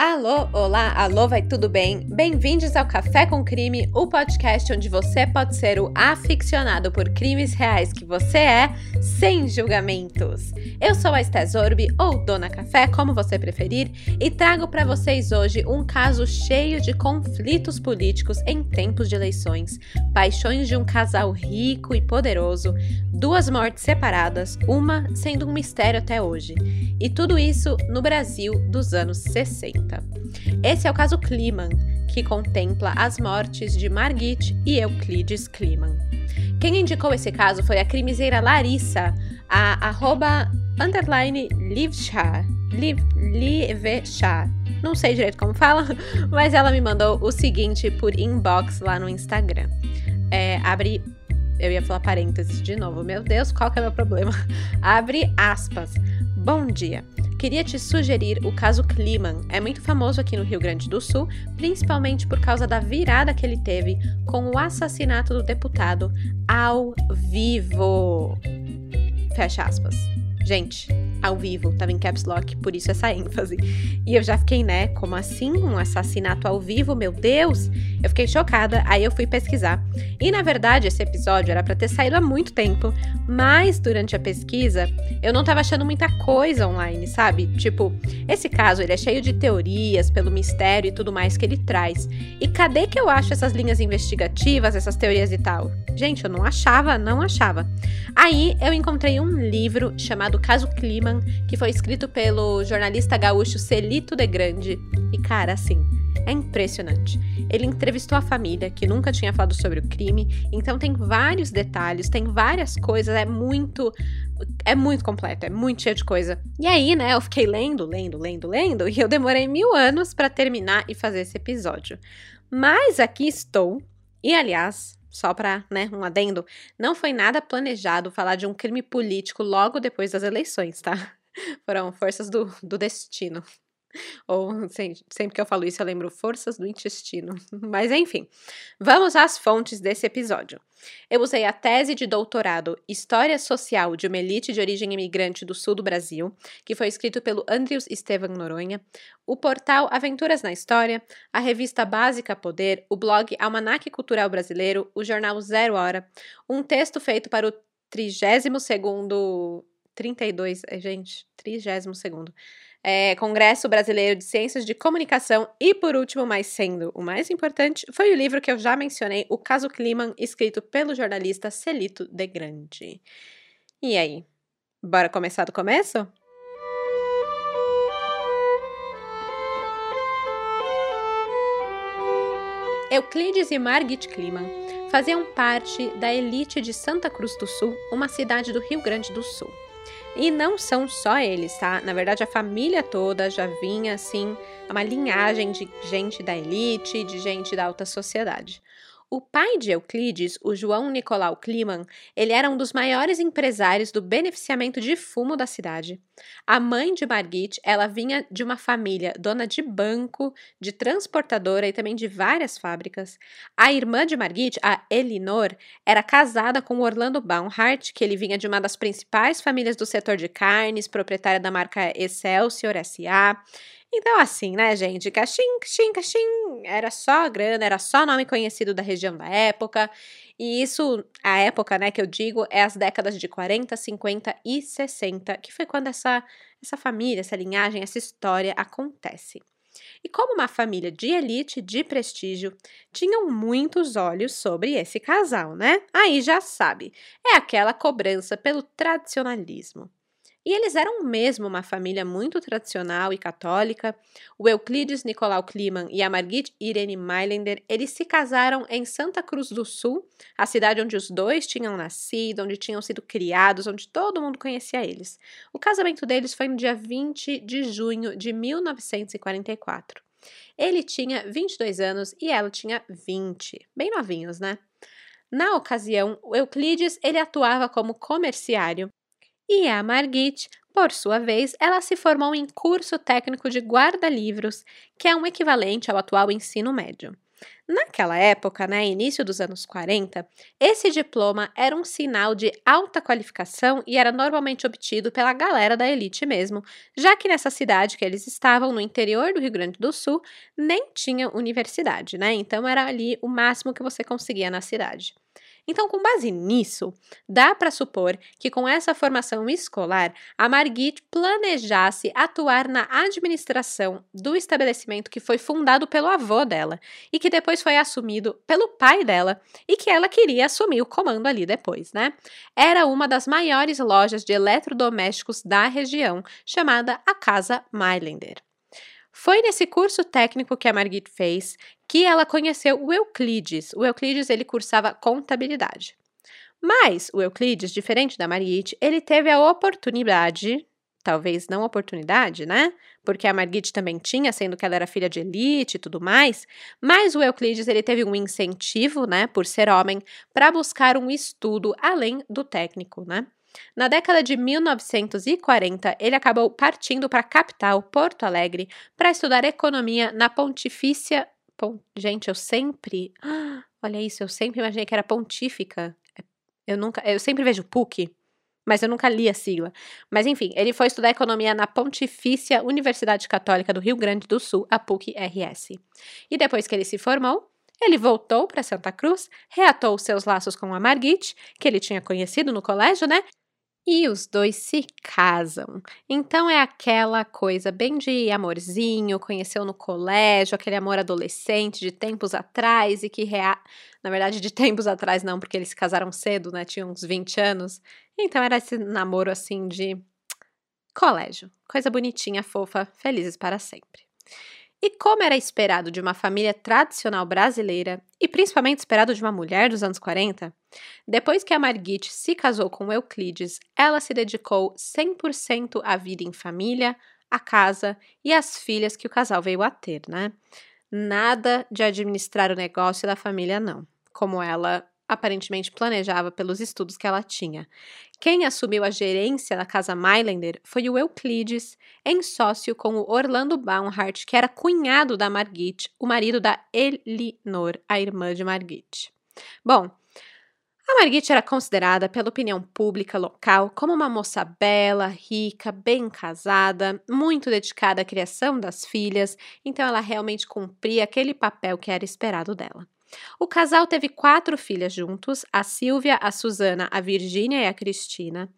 Alô, olá, alô, vai tudo bem? Bem-vindos ao Café com Crime, o podcast onde você pode ser o aficionado por crimes reais que você é, sem julgamentos. Eu sou a Esté Zorbi, ou Dona Café, como você preferir, e trago para vocês hoje um caso cheio de conflitos políticos em tempos de eleições, paixões de um casal rico e poderoso, duas mortes separadas, uma sendo um mistério até hoje. E tudo isso no Brasil dos anos 60. Esse é o caso Kliman, que contempla as mortes de Margit e Euclides Kliman. Quem indicou esse caso foi a crimiseira Larissa, a arroba underline Liv. Não sei direito como fala, mas ela me mandou o seguinte por inbox lá no Instagram. É, abre eu ia falar parênteses de novo. Meu Deus, qual que é o meu problema? Abre aspas. Bom dia. Queria te sugerir o caso Kliman. É muito famoso aqui no Rio Grande do Sul, principalmente por causa da virada que ele teve com o assassinato do deputado ao vivo. Fecha aspas. Gente, ao vivo, tava em caps lock, por isso essa ênfase. E eu já fiquei, né, como assim? Um assassinato ao vivo, meu Deus? Eu fiquei chocada, aí eu fui pesquisar. E na verdade, esse episódio era para ter saído há muito tempo, mas durante a pesquisa, eu não tava achando muita coisa online, sabe? Tipo, esse caso, ele é cheio de teorias, pelo mistério e tudo mais que ele traz. E cadê que eu acho essas linhas investigativas, essas teorias e tal? Gente, eu não achava, não achava. Aí eu encontrei um livro chamado Caso Clima que foi escrito pelo jornalista gaúcho Celito de Grande. E cara, assim, é impressionante. Ele entrevistou a família, que nunca tinha falado sobre o crime, então tem vários detalhes, tem várias coisas, é muito. É muito completo, é muito cheio de coisa. E aí, né, eu fiquei lendo, lendo, lendo, lendo, e eu demorei mil anos para terminar e fazer esse episódio. Mas aqui estou, e aliás, só para né, um adendo, não foi nada planejado falar de um crime político logo depois das eleições, tá? Foram forças do, do destino. Ou sempre que eu falo isso, eu lembro forças do intestino. Mas enfim, vamos às fontes desse episódio. Eu usei a tese de doutorado História Social de uma Elite de Origem Imigrante do Sul do Brasil, que foi escrito pelo Andrews Estevan Noronha, o portal Aventuras na História, a revista Básica Poder, o blog Almanac Cultural Brasileiro, o jornal Zero Hora, um texto feito para o 32º 32, gente, 32º é, Congresso Brasileiro de Ciências de Comunicação e, por último, mas sendo o mais importante, foi o livro que eu já mencionei, O Caso Kliman, escrito pelo jornalista Celito de Grande. E aí, bora começar do começo? Euclides e Margit Kliman faziam parte da elite de Santa Cruz do Sul, uma cidade do Rio Grande do Sul. E não são só eles, tá? Na verdade, a família toda já vinha assim, uma linhagem de gente da elite, de gente da alta sociedade. O pai de Euclides, o João Nicolau Kliman, ele era um dos maiores empresários do beneficiamento de fumo da cidade. A mãe de Margit, ela vinha de uma família dona de banco, de transportadora e também de várias fábricas. A irmã de Margit, a Elinor, era casada com Orlando Baumhart, que ele vinha de uma das principais famílias do setor de carnes, proprietária da marca Excelsior SA. Então, assim, né, gente? Caxim, caxim, caxim. Era só grana, era só nome conhecido da região da época. E isso, a época, né, que eu digo, é as décadas de 40, 50 e 60, que foi quando essa, essa família, essa linhagem, essa história acontece. E como uma família de elite, de prestígio, tinham muitos olhos sobre esse casal, né? Aí já sabe, é aquela cobrança pelo tradicionalismo. E eles eram mesmo uma família muito tradicional e católica. O Euclides Nicolau Kliman e a Margit Irene Mailänder, eles se casaram em Santa Cruz do Sul, a cidade onde os dois tinham nascido, onde tinham sido criados, onde todo mundo conhecia eles. O casamento deles foi no dia 20 de junho de 1944. Ele tinha 22 anos e ela tinha 20, bem novinhos, né? Na ocasião, o Euclides ele atuava como comerciário e a Margit, por sua vez, ela se formou em curso técnico de guarda-livros, que é um equivalente ao atual ensino médio. Naquela época, né, início dos anos 40, esse diploma era um sinal de alta qualificação e era normalmente obtido pela galera da elite mesmo, já que nessa cidade que eles estavam, no interior do Rio Grande do Sul, nem tinha universidade, né? Então era ali o máximo que você conseguia na cidade. Então, com base nisso, dá para supor que com essa formação escolar, a Margit planejasse atuar na administração do estabelecimento que foi fundado pelo avô dela e que depois foi assumido pelo pai dela e que ela queria assumir o comando ali depois, né? Era uma das maiores lojas de eletrodomésticos da região, chamada a Casa Mailänder. Foi nesse curso técnico que a Margit fez que ela conheceu o Euclides. O Euclides ele cursava contabilidade. Mas o Euclides, diferente da Margit, ele teve a oportunidade, talvez não oportunidade, né? Porque a Margit também tinha, sendo que ela era filha de elite e tudo mais. Mas o Euclides ele teve um incentivo, né, por ser homem, para buscar um estudo além do técnico, né? Na década de 1940, ele acabou partindo para a capital, Porto Alegre, para estudar economia na Pontifícia. Pon... Gente, eu sempre. olha isso, eu sempre imaginei que era Pontífica. Eu nunca, eu sempre vejo PUC, mas eu nunca li a sigla. Mas enfim, ele foi estudar economia na Pontifícia Universidade Católica do Rio Grande do Sul, a PUC-RS. E depois que ele se formou, ele voltou para Santa Cruz, reatou seus laços com a Margit, que ele tinha conhecido no colégio, né? E os dois se casam. Então é aquela coisa bem de amorzinho, conheceu no colégio, aquele amor adolescente de tempos atrás e que rea... na verdade de tempos atrás não, porque eles se casaram cedo, né? Tinham uns 20 anos. Então era esse namoro assim de colégio, coisa bonitinha, fofa, felizes para sempre. E como era esperado de uma família tradicional brasileira, e principalmente esperado de uma mulher dos anos 40, depois que a Margit se casou com Euclides, ela se dedicou 100% à vida em família, à casa e às filhas que o casal veio a ter, né? Nada de administrar o negócio da família, não, como ela aparentemente planejava pelos estudos que ela tinha. Quem assumiu a gerência da casa Mailänder foi o Euclides, em sócio com o Orlando Baumhart, que era cunhado da Margit, o marido da Elinor, a irmã de Margit. Bom, a Margit era considerada pela opinião pública local como uma moça bela, rica, bem casada, muito dedicada à criação das filhas, então ela realmente cumpria aquele papel que era esperado dela. O casal teve quatro filhas juntos: a Silvia, a Susana, a Virgínia e a Cristina.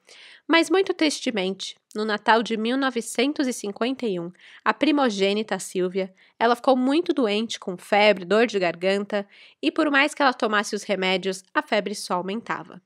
Mas, muito tristemente, no Natal de 1951, a primogênita Silvia, ela ficou muito doente com febre, dor de garganta, e por mais que ela tomasse os remédios, a febre só aumentava.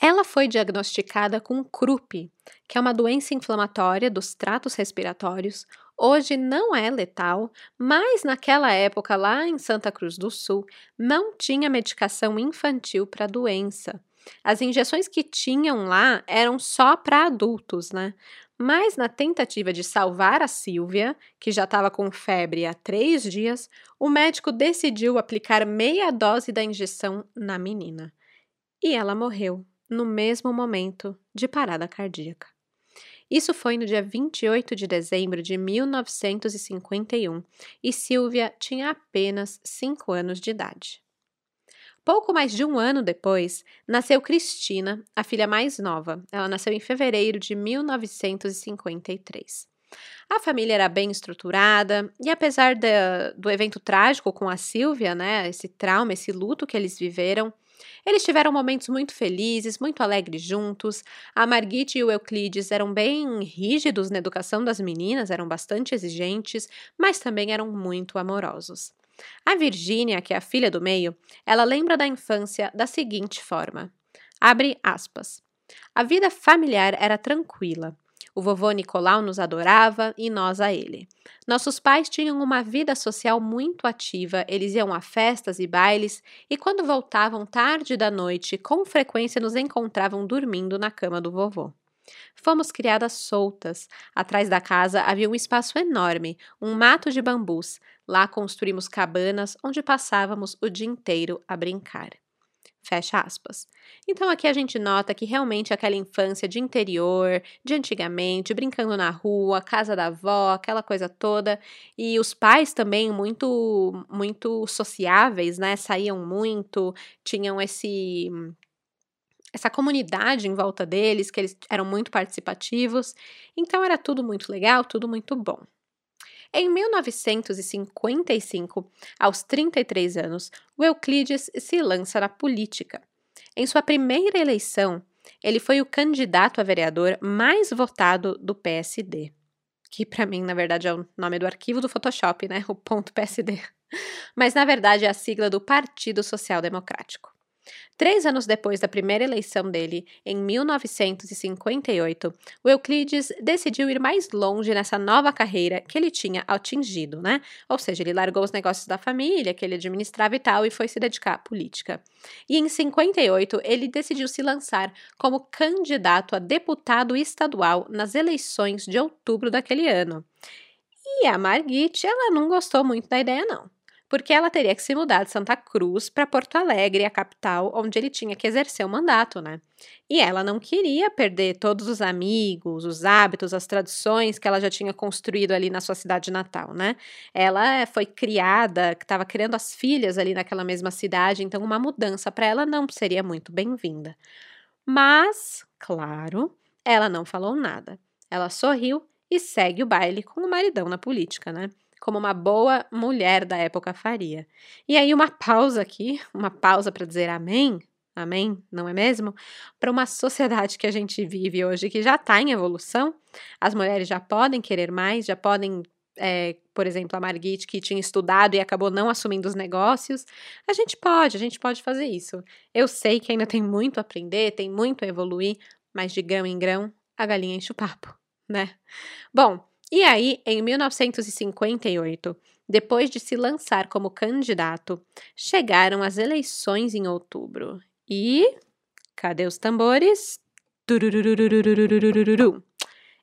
Ela foi diagnosticada com CRUP, que é uma doença inflamatória dos tratos respiratórios, Hoje não é letal, mas naquela época, lá em Santa Cruz do Sul, não tinha medicação infantil para a doença. As injeções que tinham lá eram só para adultos, né? Mas na tentativa de salvar a Silvia, que já estava com febre há três dias, o médico decidiu aplicar meia dose da injeção na menina. E ela morreu no mesmo momento de parada cardíaca. Isso foi no dia 28 de dezembro de 1951 e Silvia tinha apenas 5 anos de idade. Pouco mais de um ano depois, nasceu Cristina, a filha mais nova. Ela nasceu em fevereiro de 1953. A família era bem estruturada e, apesar do evento trágico com a Silvia, né, esse trauma, esse luto que eles viveram, eles tiveram momentos muito felizes, muito alegres juntos. A Margit e o Euclides eram bem rígidos na educação das meninas, eram bastante exigentes, mas também eram muito amorosos. A Virgínia, que é a filha do meio, ela lembra da infância da seguinte forma: abre aspas. A vida familiar era tranquila. O vovô Nicolau nos adorava e nós a ele. Nossos pais tinham uma vida social muito ativa, eles iam a festas e bailes e, quando voltavam tarde da noite, com frequência nos encontravam dormindo na cama do vovô. Fomos criadas soltas. Atrás da casa havia um espaço enorme, um mato de bambus. Lá construímos cabanas onde passávamos o dia inteiro a brincar. Fecha aspas. Então aqui a gente nota que realmente aquela infância de interior, de antigamente, brincando na rua, casa da avó, aquela coisa toda, e os pais também muito muito sociáveis, né? Saíam muito, tinham esse essa comunidade em volta deles, que eles eram muito participativos. Então era tudo muito legal, tudo muito bom. Em 1955, aos 33 anos, o Euclides se lança na política. Em sua primeira eleição, ele foi o candidato a vereador mais votado do PSD. Que para mim, na verdade, é o nome do arquivo do Photoshop, né? O ponto PSD. Mas na verdade é a sigla do Partido Social Democrático. Três anos depois da primeira eleição dele, em 1958, o Euclides decidiu ir mais longe nessa nova carreira que ele tinha atingido, né? Ou seja, ele largou os negócios da família, que ele administrava e tal, e foi se dedicar à política. E em 58, ele decidiu se lançar como candidato a deputado estadual nas eleições de outubro daquele ano. E a Margit, ela não gostou muito da ideia, não porque ela teria que se mudar de Santa Cruz para Porto Alegre, a capital, onde ele tinha que exercer o mandato, né? E ela não queria perder todos os amigos, os hábitos, as tradições que ela já tinha construído ali na sua cidade natal, né? Ela foi criada, estava criando as filhas ali naquela mesma cidade, então uma mudança para ela não seria muito bem-vinda. Mas, claro, ela não falou nada. Ela sorriu e segue o baile com o maridão na política, né? Como uma boa mulher da época faria. E aí, uma pausa aqui, uma pausa para dizer amém, amém, não é mesmo? Para uma sociedade que a gente vive hoje, que já está em evolução, as mulheres já podem querer mais, já podem. É, por exemplo, a Margit, que tinha estudado e acabou não assumindo os negócios, a gente pode, a gente pode fazer isso. Eu sei que ainda tem muito a aprender, tem muito a evoluir, mas de grão em grão, a galinha enche o papo, né? Bom, e aí, em 1958, depois de se lançar como candidato, chegaram as eleições em outubro. E. Cadê os tambores?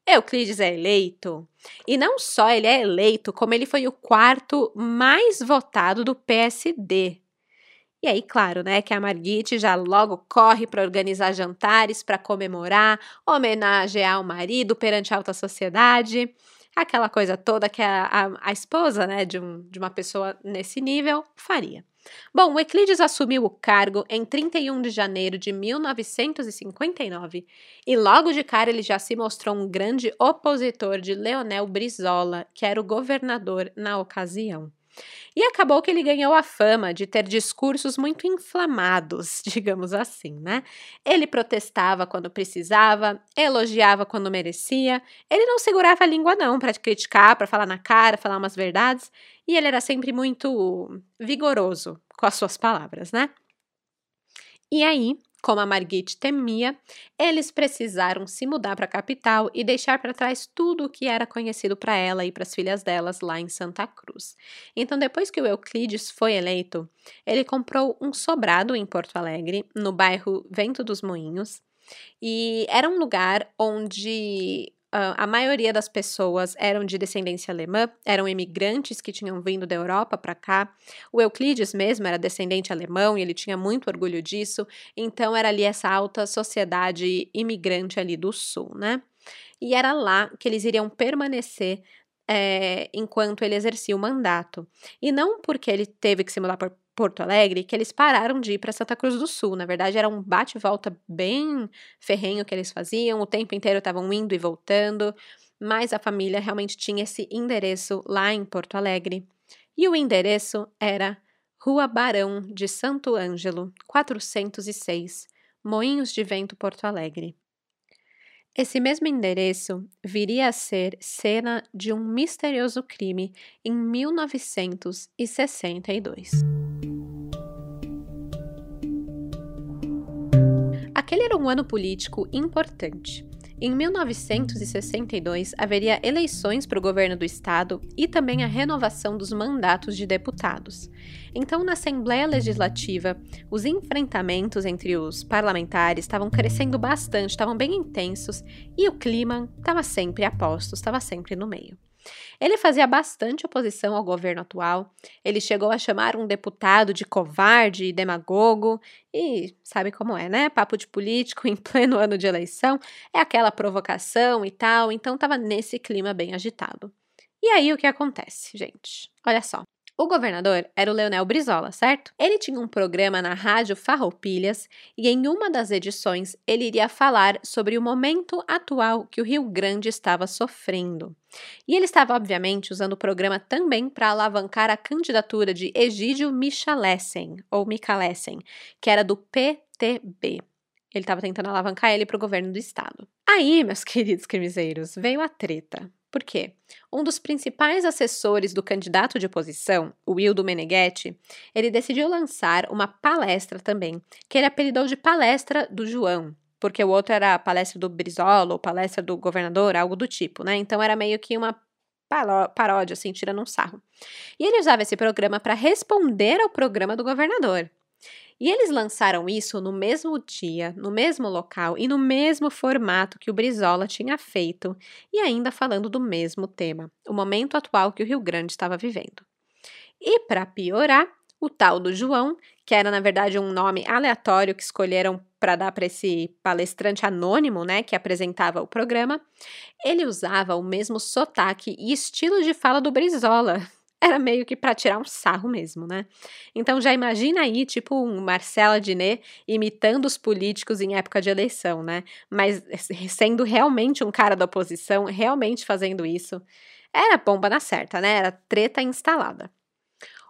Euclides é eleito. E não só ele é eleito, como ele foi o quarto mais votado do PSD. E aí, claro, né, que a Margit já logo corre para organizar jantares para comemorar, homenagear o marido perante a alta sociedade aquela coisa toda que a, a, a esposa né, de, um, de uma pessoa nesse nível faria. Bom, Euclides assumiu o cargo em 31 de janeiro de 1959 e logo de cara ele já se mostrou um grande opositor de Leonel Brizola, que era o governador na ocasião. E acabou que ele ganhou a fama de ter discursos muito inflamados, digamos assim, né? Ele protestava quando precisava, elogiava quando merecia. Ele não segurava a língua não para criticar, para falar na cara, falar umas verdades, e ele era sempre muito vigoroso com as suas palavras, né? E aí, como a Margit temia, eles precisaram se mudar para a capital e deixar para trás tudo o que era conhecido para ela e para as filhas delas lá em Santa Cruz. Então, depois que o Euclides foi eleito, ele comprou um sobrado em Porto Alegre, no bairro Vento dos Moinhos, e era um lugar onde a maioria das pessoas eram de descendência alemã, eram imigrantes que tinham vindo da Europa para cá. O Euclides mesmo era descendente alemão e ele tinha muito orgulho disso, então era ali essa alta sociedade imigrante ali do sul, né? E era lá que eles iriam permanecer é, enquanto ele exercia o mandato. E não porque ele teve que se mudar Porto Alegre que eles pararam de ir para Santa Cruz do Sul. Na verdade, era um bate-volta bem ferrenho que eles faziam, o tempo inteiro estavam indo e voltando, mas a família realmente tinha esse endereço lá em Porto Alegre. E o endereço era Rua Barão de Santo Ângelo, 406, Moinhos de Vento, Porto Alegre. Esse mesmo endereço viria a ser cena de um misterioso crime em 1962. Aquele era um ano político importante. Em 1962, haveria eleições para o governo do estado e também a renovação dos mandatos de deputados. Então, na Assembleia Legislativa, os enfrentamentos entre os parlamentares estavam crescendo bastante, estavam bem intensos e o clima estava sempre a postos, estava sempre no meio. Ele fazia bastante oposição ao governo atual. Ele chegou a chamar um deputado de covarde e demagogo. E sabe como é, né? Papo de político em pleno ano de eleição é aquela provocação e tal. Então estava nesse clima bem agitado. E aí o que acontece, gente? Olha só. O governador era o Leonel Brizola, certo? Ele tinha um programa na Rádio Farroupilhas e em uma das edições ele iria falar sobre o momento atual que o Rio Grande estava sofrendo. E ele estava, obviamente, usando o programa também para alavancar a candidatura de Egídio Michalessen, ou Michalessen, que era do PTB. Ele estava tentando alavancar ele para o governo do estado. Aí, meus queridos crimizeiros, veio a treta. Por quê? Um dos principais assessores do candidato de oposição, o Wildo Meneghetti, ele decidiu lançar uma palestra também, que ele apelidou de palestra do João, porque o outro era a palestra do Brizola ou palestra do governador, algo do tipo, né? Então era meio que uma paródia, assim, tirando um sarro. E ele usava esse programa para responder ao programa do governador. E eles lançaram isso no mesmo dia, no mesmo local e no mesmo formato que o Brizola tinha feito, e ainda falando do mesmo tema, o momento atual que o Rio Grande estava vivendo. E para piorar, o tal do João, que era na verdade um nome aleatório que escolheram para dar para esse palestrante anônimo, né, que apresentava o programa, ele usava o mesmo sotaque e estilo de fala do Brizola, era meio que para tirar um sarro mesmo, né? Então já imagina aí, tipo, um Marcela Diné imitando os políticos em época de eleição, né? Mas sendo realmente um cara da oposição, realmente fazendo isso, era bomba na certa, né? Era treta instalada.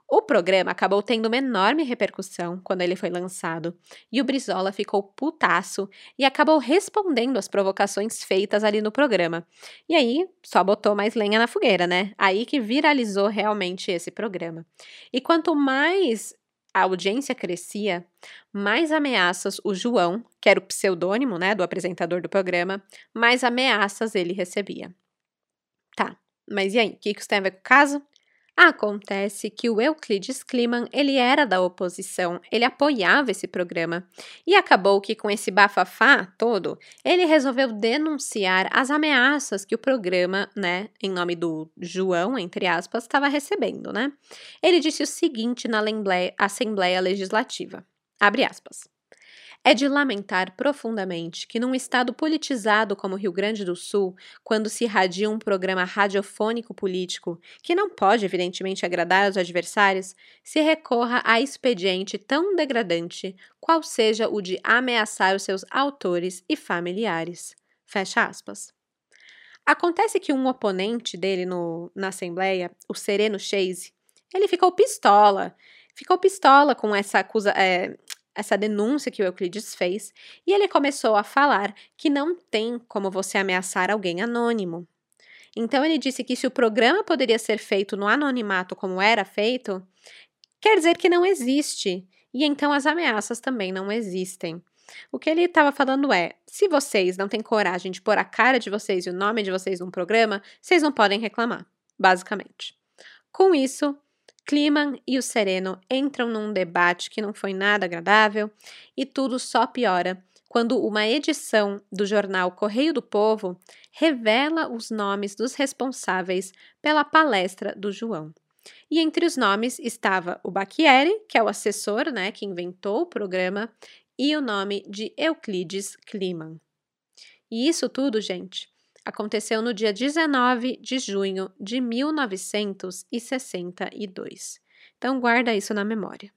O programa acabou tendo uma enorme repercussão quando ele foi lançado, e o Brizola ficou putaço e acabou respondendo às provocações feitas ali no programa. E aí, só botou mais lenha na fogueira, né? Aí que viralizou realmente esse programa. E quanto mais a audiência crescia, mais ameaças o João, que era o pseudônimo, né, do apresentador do programa, mais ameaças ele recebia. Tá, mas e aí, o que isso tem a ver com o caso? Acontece que o Euclides Kliman, ele era da oposição, ele apoiava esse programa. E acabou que com esse bafafá todo, ele resolveu denunciar as ameaças que o programa, né, em nome do João, entre aspas, estava recebendo, né? Ele disse o seguinte na Assembleia Legislativa, abre aspas. É de lamentar profundamente que, num estado politizado como o Rio Grande do Sul, quando se irradia um programa radiofônico político, que não pode, evidentemente, agradar aos adversários, se recorra a expediente tão degradante qual seja o de ameaçar os seus autores e familiares. Fecha aspas. Acontece que um oponente dele no, na Assembleia, o Sereno Chase, ele ficou pistola. Ficou pistola com essa acusa, é, essa denúncia que o Euclides fez e ele começou a falar que não tem como você ameaçar alguém anônimo. Então ele disse que se o programa poderia ser feito no anonimato como era feito, quer dizer que não existe, e então as ameaças também não existem. O que ele estava falando é: se vocês não têm coragem de pôr a cara de vocês e o nome de vocês num programa, vocês não podem reclamar, basicamente. Com isso, Kliman e o Sereno entram num debate que não foi nada agradável e tudo só piora quando uma edição do jornal Correio do Povo revela os nomes dos responsáveis pela palestra do João. E entre os nomes estava o Bacchieri, que é o assessor, né, que inventou o programa, e o nome de Euclides Kliman. E isso tudo, gente, aconteceu no dia 19 de junho de 1962. Então guarda isso na memória.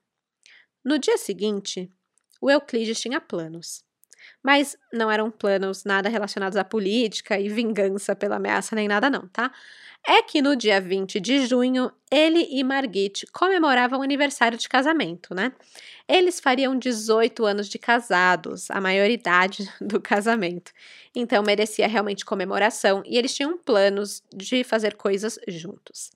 No dia seguinte, o Euclides tinha planos. Mas não eram planos nada relacionados à política e vingança pela ameaça nem nada não, tá? É que no dia 20 de junho, ele e Margit comemoravam o aniversário de casamento, né? Eles fariam 18 anos de casados, a maioridade do casamento. Então merecia realmente comemoração e eles tinham planos de fazer coisas juntos.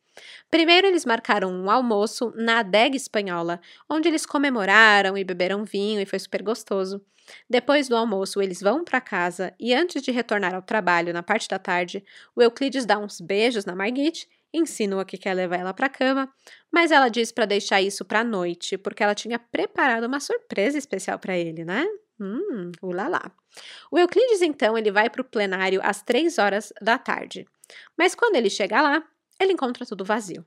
Primeiro, eles marcaram um almoço na adega espanhola, onde eles comemoraram e beberam vinho e foi super gostoso. Depois do almoço, eles vão para casa e, antes de retornar ao trabalho na parte da tarde, o Euclides dá uns beijos na Margit insinua que quer levar ela para cama, mas ela diz para deixar isso para a noite, porque ela tinha preparado uma surpresa especial para ele, né? Hum, ulala. O Euclides, então, ele vai para o plenário às três horas da tarde. Mas quando ele chega lá, ele encontra tudo vazio.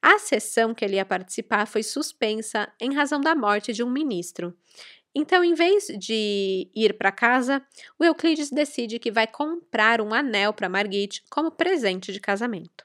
A sessão que ele ia participar foi suspensa em razão da morte de um ministro. Então, em vez de ir para casa, o Euclides decide que vai comprar um anel para Margit como presente de casamento.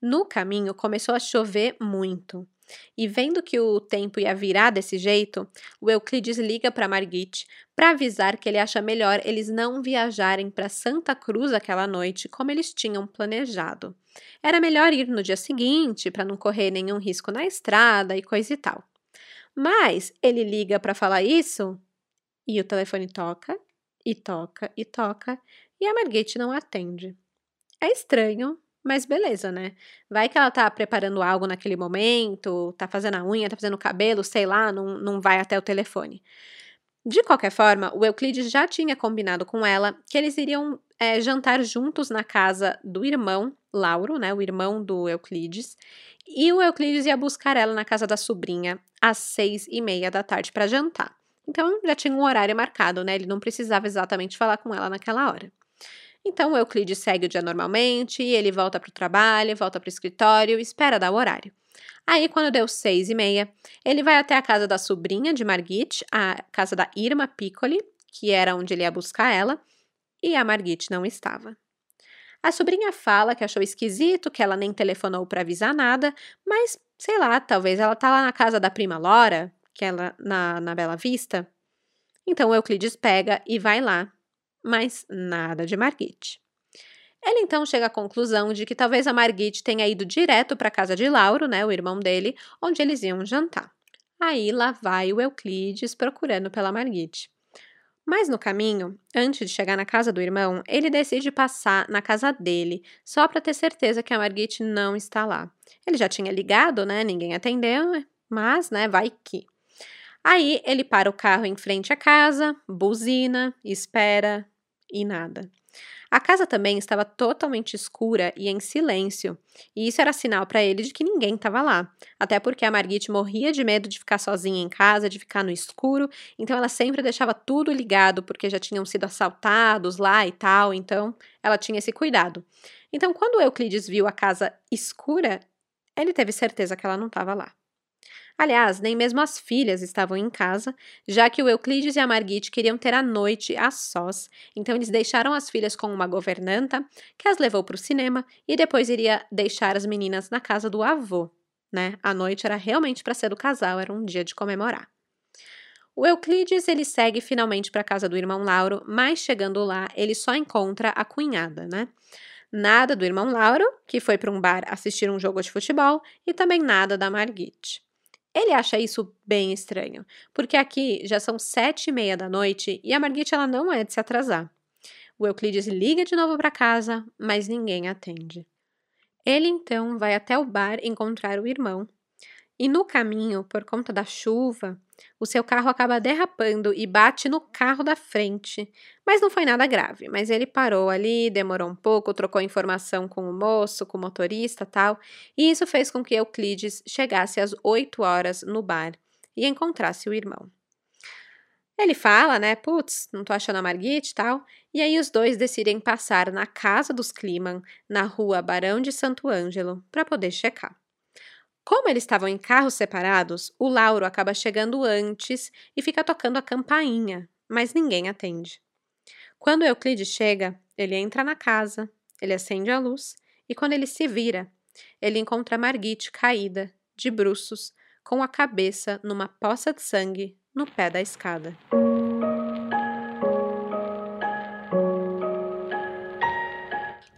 No caminho, começou a chover muito. E vendo que o tempo ia virar desse jeito, o Euclides liga para Margit para avisar que ele acha melhor eles não viajarem para Santa Cruz aquela noite como eles tinham planejado. Era melhor ir no dia seguinte para não correr nenhum risco na estrada e coisa e tal. Mas ele liga para falar isso e o telefone toca e toca e toca e a Margit não atende. É estranho, mas beleza, né? Vai que ela tá preparando algo naquele momento, tá fazendo a unha, tá fazendo o cabelo, sei lá, não, não vai até o telefone. De qualquer forma, o Euclides já tinha combinado com ela que eles iriam é, jantar juntos na casa do irmão, Lauro, né? O irmão do Euclides. E o Euclides ia buscar ela na casa da sobrinha às seis e meia da tarde para jantar. Então já tinha um horário marcado, né? Ele não precisava exatamente falar com ela naquela hora. Então o Euclides segue o dia normalmente, ele volta para o trabalho, volta para o escritório, espera dar o horário. Aí, quando deu seis e meia, ele vai até a casa da sobrinha de Margit, a casa da Irma Piccoli, que era onde ele ia buscar ela, e a Margit não estava. A sobrinha fala que achou esquisito, que ela nem telefonou para avisar nada, mas sei lá, talvez ela tá lá na casa da prima Lora, que ela na, na Bela Vista. Então Euclides pega e vai lá mas nada de Margit. Ele então chega à conclusão de que talvez a Margit tenha ido direto para a casa de Lauro, né, o irmão dele, onde eles iam jantar. Aí lá vai o Euclides procurando pela Margit. Mas no caminho, antes de chegar na casa do irmão, ele decide passar na casa dele, só para ter certeza que a Margit não está lá. Ele já tinha ligado, né? Ninguém atendeu, mas, né, vai que. Aí ele para o carro em frente à casa, buzina, espera, e nada. A casa também estava totalmente escura e em silêncio, e isso era sinal para ele de que ninguém estava lá. Até porque a Margit morria de medo de ficar sozinha em casa, de ficar no escuro, então ela sempre deixava tudo ligado porque já tinham sido assaltados lá e tal, então ela tinha esse cuidado. Então, quando Euclides viu a casa escura, ele teve certeza que ela não estava lá. Aliás, nem mesmo as filhas estavam em casa, já que o Euclides e a Margit queriam ter a noite a sós, então eles deixaram as filhas com uma governanta, que as levou para o cinema e depois iria deixar as meninas na casa do avô. Né? A noite era realmente para ser do casal, era um dia de comemorar. O Euclides ele segue finalmente para a casa do irmão Lauro, mas chegando lá ele só encontra a cunhada, né? Nada do irmão Lauro, que foi para um bar assistir um jogo de futebol, e também nada da Margit. Ele acha isso bem estranho, porque aqui já são sete e meia da noite e a Margit ela não é de se atrasar. O Euclides liga de novo para casa, mas ninguém atende. Ele então vai até o bar encontrar o irmão e no caminho, por conta da chuva, o seu carro acaba derrapando e bate no carro da frente. Mas não foi nada grave, mas ele parou ali, demorou um pouco, trocou informação com o moço, com o motorista tal, e isso fez com que Euclides chegasse às 8 horas no bar e encontrasse o irmão. Ele fala, né, putz, não tô achando a Margit e tal, e aí os dois decidem passar na casa dos Kliman, na rua Barão de Santo Ângelo, para poder checar. Como eles estavam em carros separados, o Lauro acaba chegando antes e fica tocando a campainha, mas ninguém atende. Quando Euclides chega, ele entra na casa, ele acende a luz e quando ele se vira, ele encontra Margit caída, de bruços, com a cabeça numa poça de sangue no pé da escada.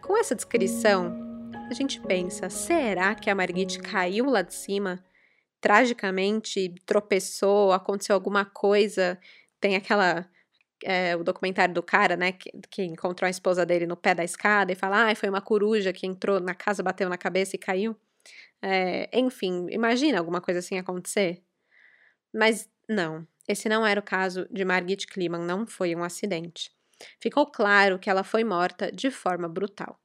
Com essa descrição, a gente pensa: será que a Margit caiu lá de cima? Tragicamente tropeçou, aconteceu alguma coisa. Tem aquela. É, o documentário do cara, né, que, que, encontrou a esposa dele no pé da escada e fala: ah, foi uma coruja que entrou na casa, bateu na cabeça e caiu. É, enfim, imagina alguma coisa assim acontecer. Mas não, esse não era o caso de Margit Kliman, não foi um acidente. Ficou claro que ela foi morta de forma brutal.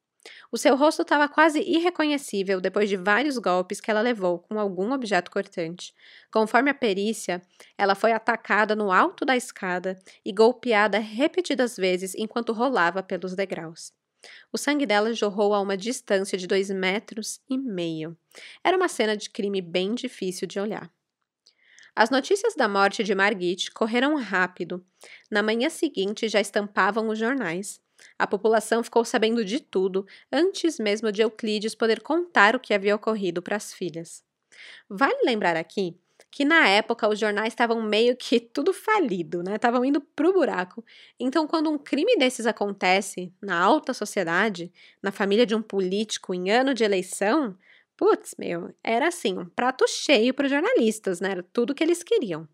O seu rosto estava quase irreconhecível depois de vários golpes que ela levou com algum objeto cortante. Conforme a perícia, ela foi atacada no alto da escada e golpeada repetidas vezes enquanto rolava pelos degraus. O sangue dela jorrou a uma distância de dois metros e meio. Era uma cena de crime bem difícil de olhar. As notícias da morte de Margit correram rápido. Na manhã seguinte já estampavam os jornais. A população ficou sabendo de tudo antes mesmo de Euclides poder contar o que havia ocorrido para as filhas. Vale lembrar aqui que na época os jornais estavam meio que tudo falido, né? Estavam indo pro buraco. Então, quando um crime desses acontece na alta sociedade, na família de um político em ano de eleição, putz, meu, era assim, um prato cheio para os jornalistas, né? Era tudo que eles queriam.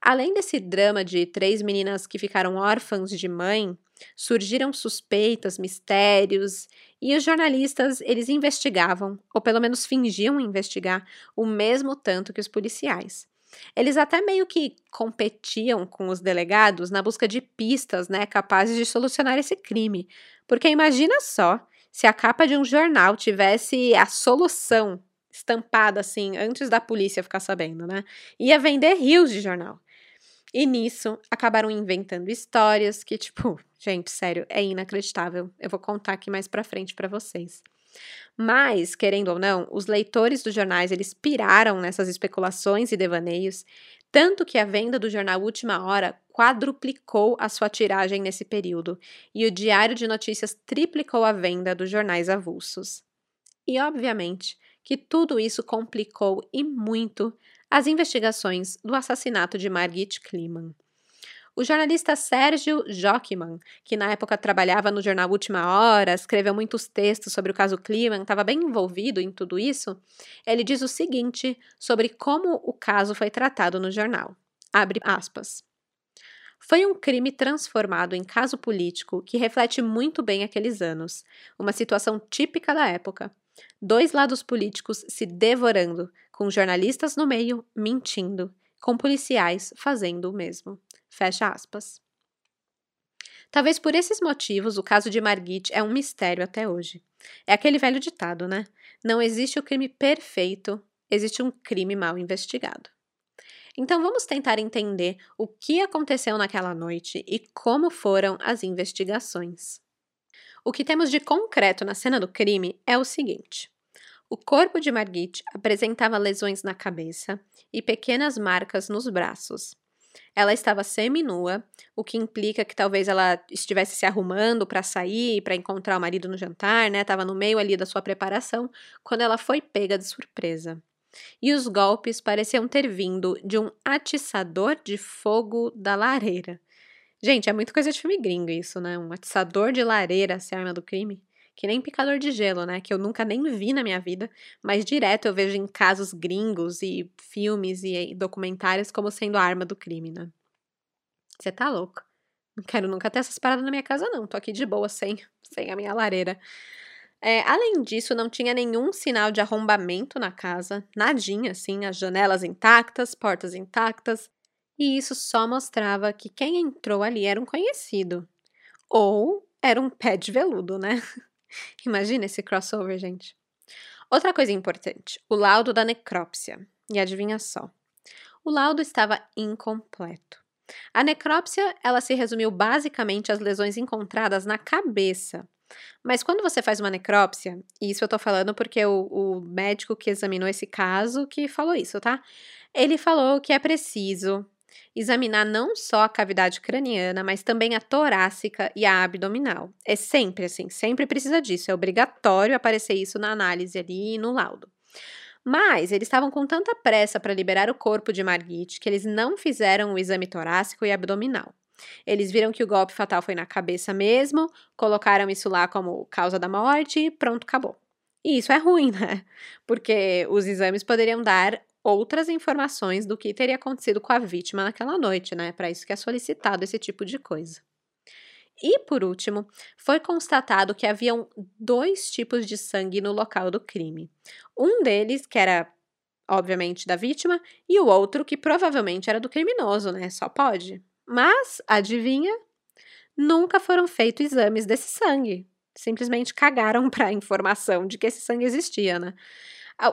Além desse drama de três meninas que ficaram órfãs de mãe, surgiram suspeitas, mistérios, e os jornalistas, eles investigavam, ou pelo menos fingiam investigar, o mesmo tanto que os policiais. Eles até meio que competiam com os delegados na busca de pistas, né, capazes de solucionar esse crime. Porque imagina só, se a capa de um jornal tivesse a solução estampada assim antes da polícia ficar sabendo, né? Ia vender rios de jornal. E nisso, acabaram inventando histórias que, tipo, gente, sério, é inacreditável. Eu vou contar aqui mais pra frente para vocês. Mas, querendo ou não, os leitores dos jornais, eles piraram nessas especulações e devaneios, tanto que a venda do jornal Última Hora quadruplicou a sua tiragem nesse período, e o Diário de Notícias triplicou a venda dos jornais avulsos. E, obviamente, que tudo isso complicou e muito as investigações do assassinato de Margit Kliman. O jornalista Sérgio Jockman, que na época trabalhava no jornal Última Hora, escreveu muitos textos sobre o caso Kliman, estava bem envolvido em tudo isso, ele diz o seguinte sobre como o caso foi tratado no jornal. Abre aspas. Foi um crime transformado em caso político que reflete muito bem aqueles anos, uma situação típica da época. Dois lados políticos se devorando, com jornalistas no meio mentindo, com policiais fazendo o mesmo. Fecha aspas. Talvez por esses motivos o caso de Margit é um mistério até hoje. É aquele velho ditado, né? Não existe o crime perfeito, existe um crime mal investigado. Então vamos tentar entender o que aconteceu naquela noite e como foram as investigações. O que temos de concreto na cena do crime é o seguinte: o corpo de Margit apresentava lesões na cabeça e pequenas marcas nos braços. Ela estava seminua, o que implica que talvez ela estivesse se arrumando para sair, para encontrar o marido no jantar, né? Estava no meio ali da sua preparação, quando ela foi pega de surpresa. E os golpes pareciam ter vindo de um atiçador de fogo da lareira. Gente, é muito coisa de filme gringo isso, né? Um atiçador de lareira ser arma do crime que nem picador de gelo, né? Que eu nunca nem vi na minha vida, mas direto eu vejo em casos gringos e filmes e documentários como sendo a arma do crime, né? Você tá louco. Não quero nunca ter essas paradas na minha casa, não. Tô aqui de boa, sem, sem a minha lareira. É, além disso, não tinha nenhum sinal de arrombamento na casa, nadinha, assim, as janelas intactas, portas intactas, e isso só mostrava que quem entrou ali era um conhecido. Ou era um pé de veludo, né? Imagina esse crossover, gente. Outra coisa importante: o laudo da necrópsia. E adivinha só? O laudo estava incompleto. A necrópsia, ela se resumiu basicamente às lesões encontradas na cabeça. Mas quando você faz uma necrópsia, e isso eu tô falando porque o, o médico que examinou esse caso que falou isso, tá? Ele falou que é preciso examinar não só a cavidade craniana, mas também a torácica e a abdominal. É sempre assim, sempre precisa disso, é obrigatório aparecer isso na análise ali e no laudo. Mas eles estavam com tanta pressa para liberar o corpo de Margit que eles não fizeram o exame torácico e abdominal. Eles viram que o golpe fatal foi na cabeça mesmo, colocaram isso lá como causa da morte e pronto, acabou. E isso é ruim, né? Porque os exames poderiam dar outras informações do que teria acontecido com a vítima naquela noite, né? Para isso que é solicitado esse tipo de coisa. E, por último, foi constatado que haviam dois tipos de sangue no local do crime. Um deles, que era, obviamente, da vítima, e o outro, que provavelmente era do criminoso, né? Só pode. Mas, adivinha? Nunca foram feitos exames desse sangue. Simplesmente cagaram para a informação de que esse sangue existia, né?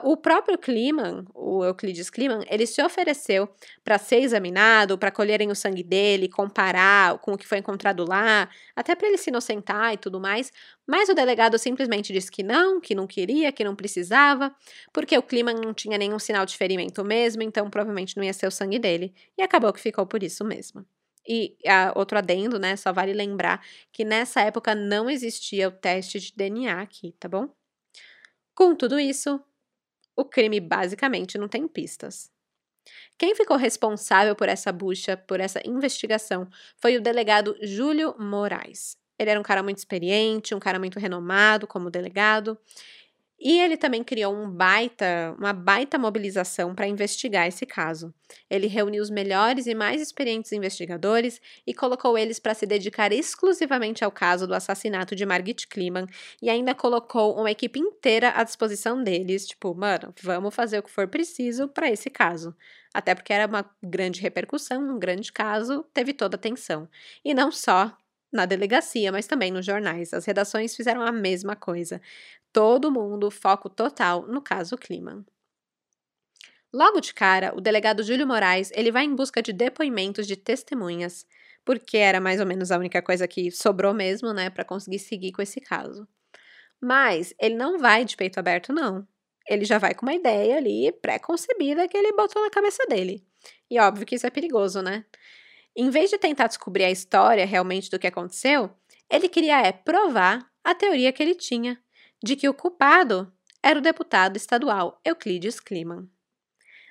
O próprio Kliman, o Euclides Kliman, ele se ofereceu para ser examinado, para colherem o sangue dele, comparar com o que foi encontrado lá, até para ele se inocentar e tudo mais, mas o delegado simplesmente disse que não, que não queria, que não precisava, porque o Kliman não tinha nenhum sinal de ferimento mesmo, então provavelmente não ia ser o sangue dele, e acabou que ficou por isso mesmo. E a, outro adendo, né? Só vale lembrar que nessa época não existia o teste de DNA aqui, tá bom? Com tudo isso, o crime basicamente não tem pistas. Quem ficou responsável por essa bucha, por essa investigação, foi o delegado Júlio Moraes. Ele era um cara muito experiente, um cara muito renomado como delegado, e ele também criou um baita, uma baita mobilização para investigar esse caso. Ele reuniu os melhores e mais experientes investigadores e colocou eles para se dedicar exclusivamente ao caso do assassinato de Margit Kliman e ainda colocou uma equipe inteira à disposição deles, tipo, mano, vamos fazer o que for preciso para esse caso. Até porque era uma grande repercussão, um grande caso, teve toda a atenção. E não só na delegacia, mas também nos jornais. As redações fizeram a mesma coisa. Todo mundo, foco total no caso Kliman. Logo de cara, o delegado Júlio Moraes ele vai em busca de depoimentos de testemunhas, porque era mais ou menos a única coisa que sobrou mesmo, né, para conseguir seguir com esse caso. Mas ele não vai de peito aberto, não. Ele já vai com uma ideia ali pré-concebida que ele botou na cabeça dele. E óbvio que isso é perigoso, né? Em vez de tentar descobrir a história realmente do que aconteceu, ele queria é provar a teoria que ele tinha de que o culpado era o deputado estadual Euclides Kliman.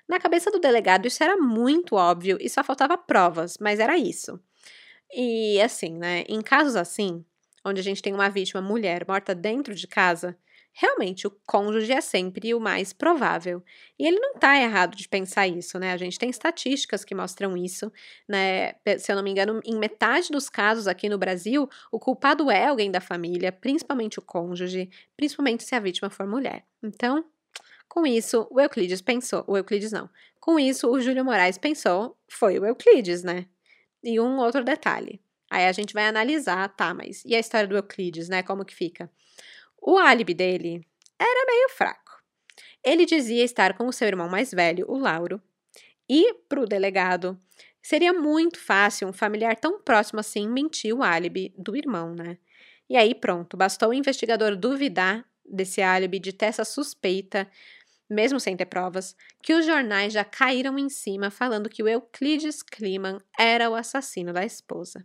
Na cabeça do delegado isso era muito óbvio e só faltava provas, mas era isso. E assim, né, em casos assim, onde a gente tem uma vítima mulher morta dentro de casa, realmente o cônjuge é sempre o mais provável. E ele não está errado de pensar isso, né? A gente tem estatísticas que mostram isso, né? Se eu não me engano, em metade dos casos aqui no Brasil, o culpado é alguém da família, principalmente o cônjuge, principalmente se a vítima for mulher. Então, com isso, o Euclides pensou, o Euclides não. Com isso, o Júlio Moraes pensou, foi o Euclides, né? E um outro detalhe. Aí a gente vai analisar, tá, mas e a história do Euclides, né? Como que fica? O álibi dele era meio fraco. Ele dizia estar com o seu irmão mais velho, o Lauro, e para o delegado seria muito fácil um familiar tão próximo assim mentir o álibi do irmão, né? E aí pronto, bastou o investigador duvidar desse álibi, de ter essa suspeita, mesmo sem ter provas, que os jornais já caíram em cima falando que o Euclides Kliman era o assassino da esposa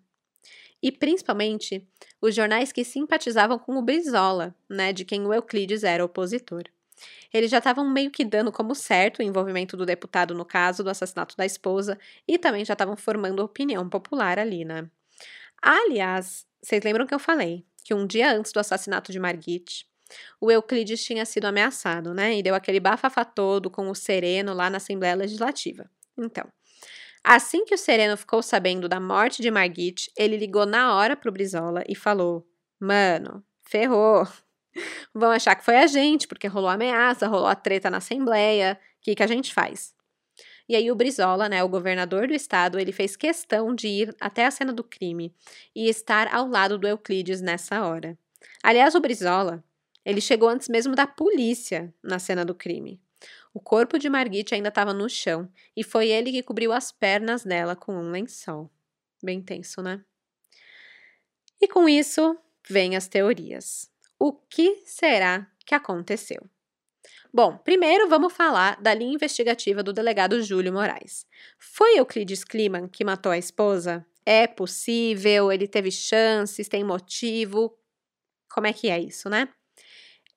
e principalmente os jornais que simpatizavam com o Brizola, né, de quem o Euclides era opositor. Eles já estavam meio que dando como certo o envolvimento do deputado no caso do assassinato da esposa e também já estavam formando opinião popular ali, né? Aliás, vocês lembram que eu falei que um dia antes do assassinato de Margit, o Euclides tinha sido ameaçado, né? E deu aquele bafafá todo com o Sereno lá na Assembleia Legislativa. Então, Assim que o Sereno ficou sabendo da morte de Margit, ele ligou na hora pro Brizola e falou: Mano, ferrou. Vão achar que foi a gente, porque rolou ameaça, rolou a treta na Assembleia. O que, que a gente faz? E aí o Brizola, né, o governador do estado, ele fez questão de ir até a cena do crime e estar ao lado do Euclides nessa hora. Aliás, o Brizola, ele chegou antes mesmo da polícia na cena do crime. O corpo de Margit ainda estava no chão e foi ele que cobriu as pernas dela com um lençol. Bem tenso, né? E com isso vêm as teorias. O que será que aconteceu? Bom, primeiro vamos falar da linha investigativa do delegado Júlio Moraes. Foi Euclides Kliman que matou a esposa? É possível? Ele teve chances? Tem motivo? Como é que é isso, né?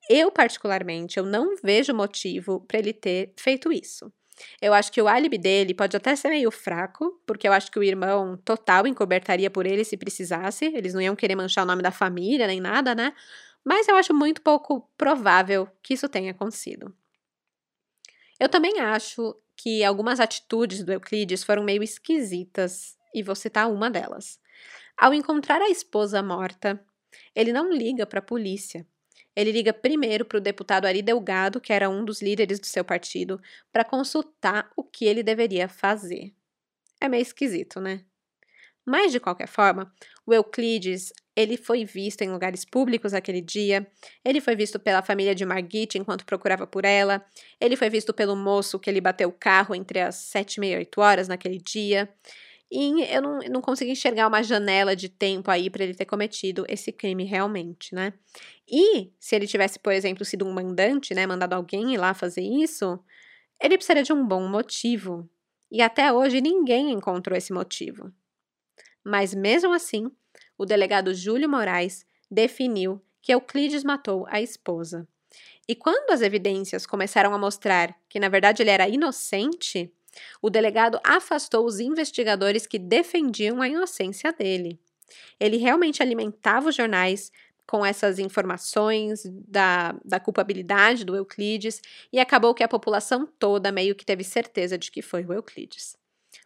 Eu, particularmente, eu não vejo motivo para ele ter feito isso. Eu acho que o álibi dele pode até ser meio fraco, porque eu acho que o irmão total encobertaria por ele se precisasse. Eles não iam querer manchar o nome da família nem nada, né? Mas eu acho muito pouco provável que isso tenha acontecido. Eu também acho que algumas atitudes do Euclides foram meio esquisitas, e vou citar uma delas. Ao encontrar a esposa morta, ele não liga para a polícia. Ele liga primeiro para o deputado Ari Delgado, que era um dos líderes do seu partido, para consultar o que ele deveria fazer. É meio esquisito, né? Mas, de qualquer forma, o Euclides ele foi visto em lugares públicos aquele dia, ele foi visto pela família de Margit enquanto procurava por ela, ele foi visto pelo moço que ele bateu o carro entre as sete e meia oito horas naquele dia. E eu não, não consegui enxergar uma janela de tempo aí para ele ter cometido esse crime realmente, né? E se ele tivesse, por exemplo, sido um mandante, né, mandado alguém ir lá fazer isso, ele precisaria de um bom motivo. E até hoje ninguém encontrou esse motivo. Mas mesmo assim, o delegado Júlio Moraes definiu que Euclides matou a esposa. E quando as evidências começaram a mostrar que na verdade ele era inocente, o delegado afastou os investigadores que defendiam a inocência dele. Ele realmente alimentava os jornais com essas informações da, da culpabilidade do Euclides e acabou que a população toda meio que teve certeza de que foi o Euclides.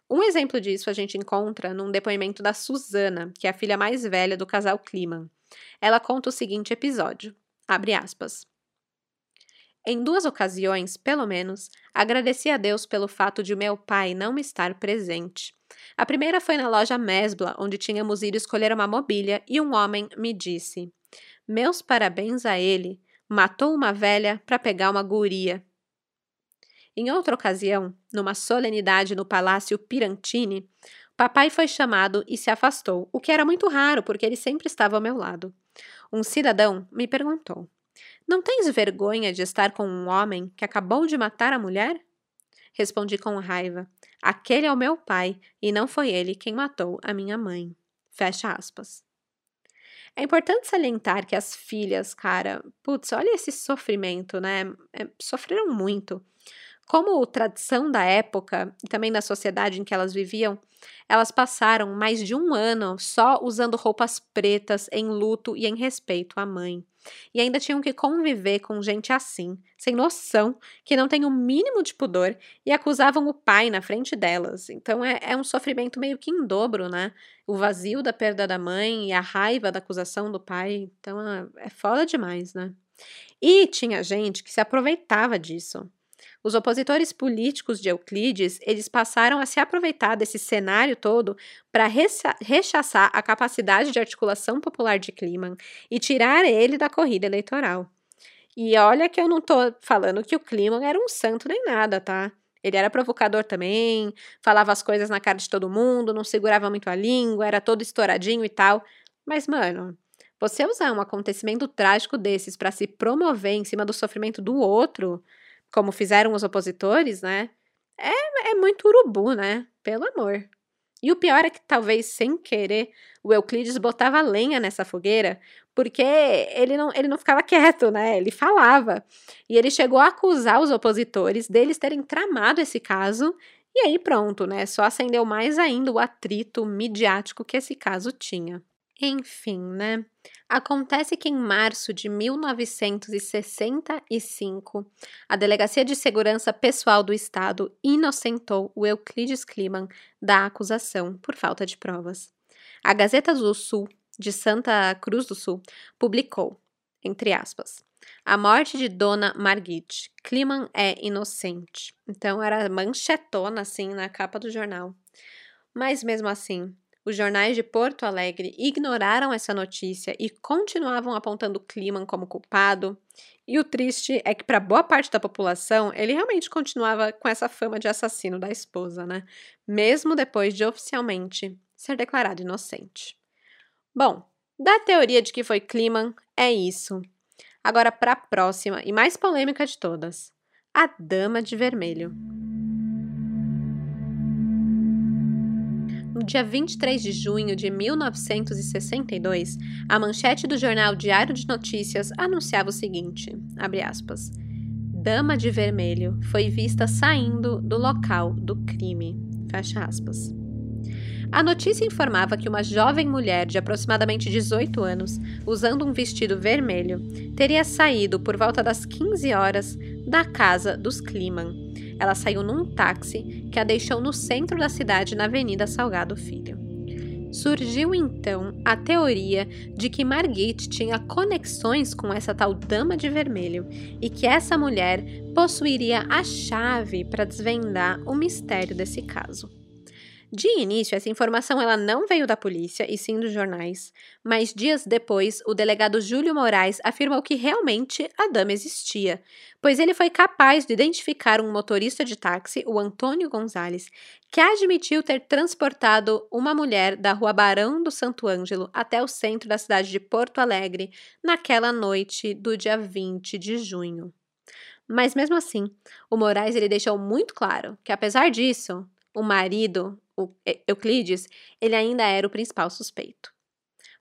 Um exemplo disso a gente encontra num depoimento da Susana, que é a filha mais velha do casal Kliman. Ela conta o seguinte episódio: abre aspas. Em duas ocasiões, pelo menos, agradeci a Deus pelo fato de meu pai não estar presente. A primeira foi na loja Mesbla, onde tínhamos ido escolher uma mobília, e um homem me disse: Meus parabéns a ele. Matou uma velha para pegar uma guria. Em outra ocasião, numa solenidade no Palácio Pirantini, papai foi chamado e se afastou, o que era muito raro porque ele sempre estava ao meu lado. Um cidadão me perguntou: Não tens vergonha de estar com um homem que acabou de matar a mulher? Respondi com raiva: Aquele é o meu pai e não foi ele quem matou a minha mãe. Fecha aspas. É importante salientar que as filhas, cara, putz, olha esse sofrimento, né? É, sofreram muito. Como tradição da época e também da sociedade em que elas viviam, elas passaram mais de um ano só usando roupas pretas em luto e em respeito à mãe. E ainda tinham que conviver com gente assim, sem noção, que não tem o mínimo de pudor e acusavam o pai na frente delas. Então é, é um sofrimento meio que em dobro, né? O vazio da perda da mãe e a raiva da acusação do pai. Então é, é foda demais, né? E tinha gente que se aproveitava disso. Os opositores políticos de Euclides, eles passaram a se aproveitar desse cenário todo para rechaçar a capacidade de articulação popular de Kliman e tirar ele da corrida eleitoral. E olha que eu não estou falando que o Kliman era um santo nem nada, tá? Ele era provocador também, falava as coisas na cara de todo mundo, não segurava muito a língua, era todo estouradinho e tal. Mas, mano, você usar um acontecimento trágico desses para se promover em cima do sofrimento do outro, como fizeram os opositores, né? É, é muito urubu, né? Pelo amor. E o pior é que talvez sem querer o Euclides botava lenha nessa fogueira, porque ele não, ele não ficava quieto, né? Ele falava. E ele chegou a acusar os opositores deles terem tramado esse caso, e aí pronto, né? Só acendeu mais ainda o atrito midiático que esse caso tinha. Enfim, né? Acontece que em março de 1965, a Delegacia de Segurança Pessoal do Estado inocentou o Euclides Kliman da acusação por falta de provas. A Gazeta do Sul, de Santa Cruz do Sul, publicou, entre aspas, a morte de Dona Margit. Kliman é inocente. Então era manchetona assim na capa do jornal. Mas mesmo assim, os jornais de Porto Alegre ignoraram essa notícia e continuavam apontando Kliman como culpado. E o triste é que, para boa parte da população, ele realmente continuava com essa fama de assassino da esposa, né? Mesmo depois de oficialmente ser declarado inocente. Bom, da teoria de que foi Kliman, é isso. Agora, para a próxima e mais polêmica de todas: a Dama de Vermelho. No dia 23 de junho de 1962, a manchete do jornal Diário de Notícias anunciava o seguinte: aspas, Dama de vermelho foi vista saindo do local do crime. Fecha aspas. A notícia informava que uma jovem mulher de aproximadamente 18 anos, usando um vestido vermelho, teria saído por volta das 15 horas da casa dos Kliman ela saiu num táxi que a deixou no centro da cidade na Avenida Salgado Filho. Surgiu então a teoria de que Margit tinha conexões com essa tal dama de vermelho e que essa mulher possuiria a chave para desvendar o mistério desse caso. De início, essa informação ela não veio da polícia e sim dos jornais, mas dias depois, o delegado Júlio Moraes afirmou que realmente a dama existia, pois ele foi capaz de identificar um motorista de táxi, o Antônio Gonzalez, que admitiu ter transportado uma mulher da rua Barão do Santo Ângelo até o centro da cidade de Porto Alegre naquela noite do dia 20 de junho. Mas mesmo assim, o Moraes ele deixou muito claro que apesar disso, o marido, o Euclides, ele ainda era o principal suspeito.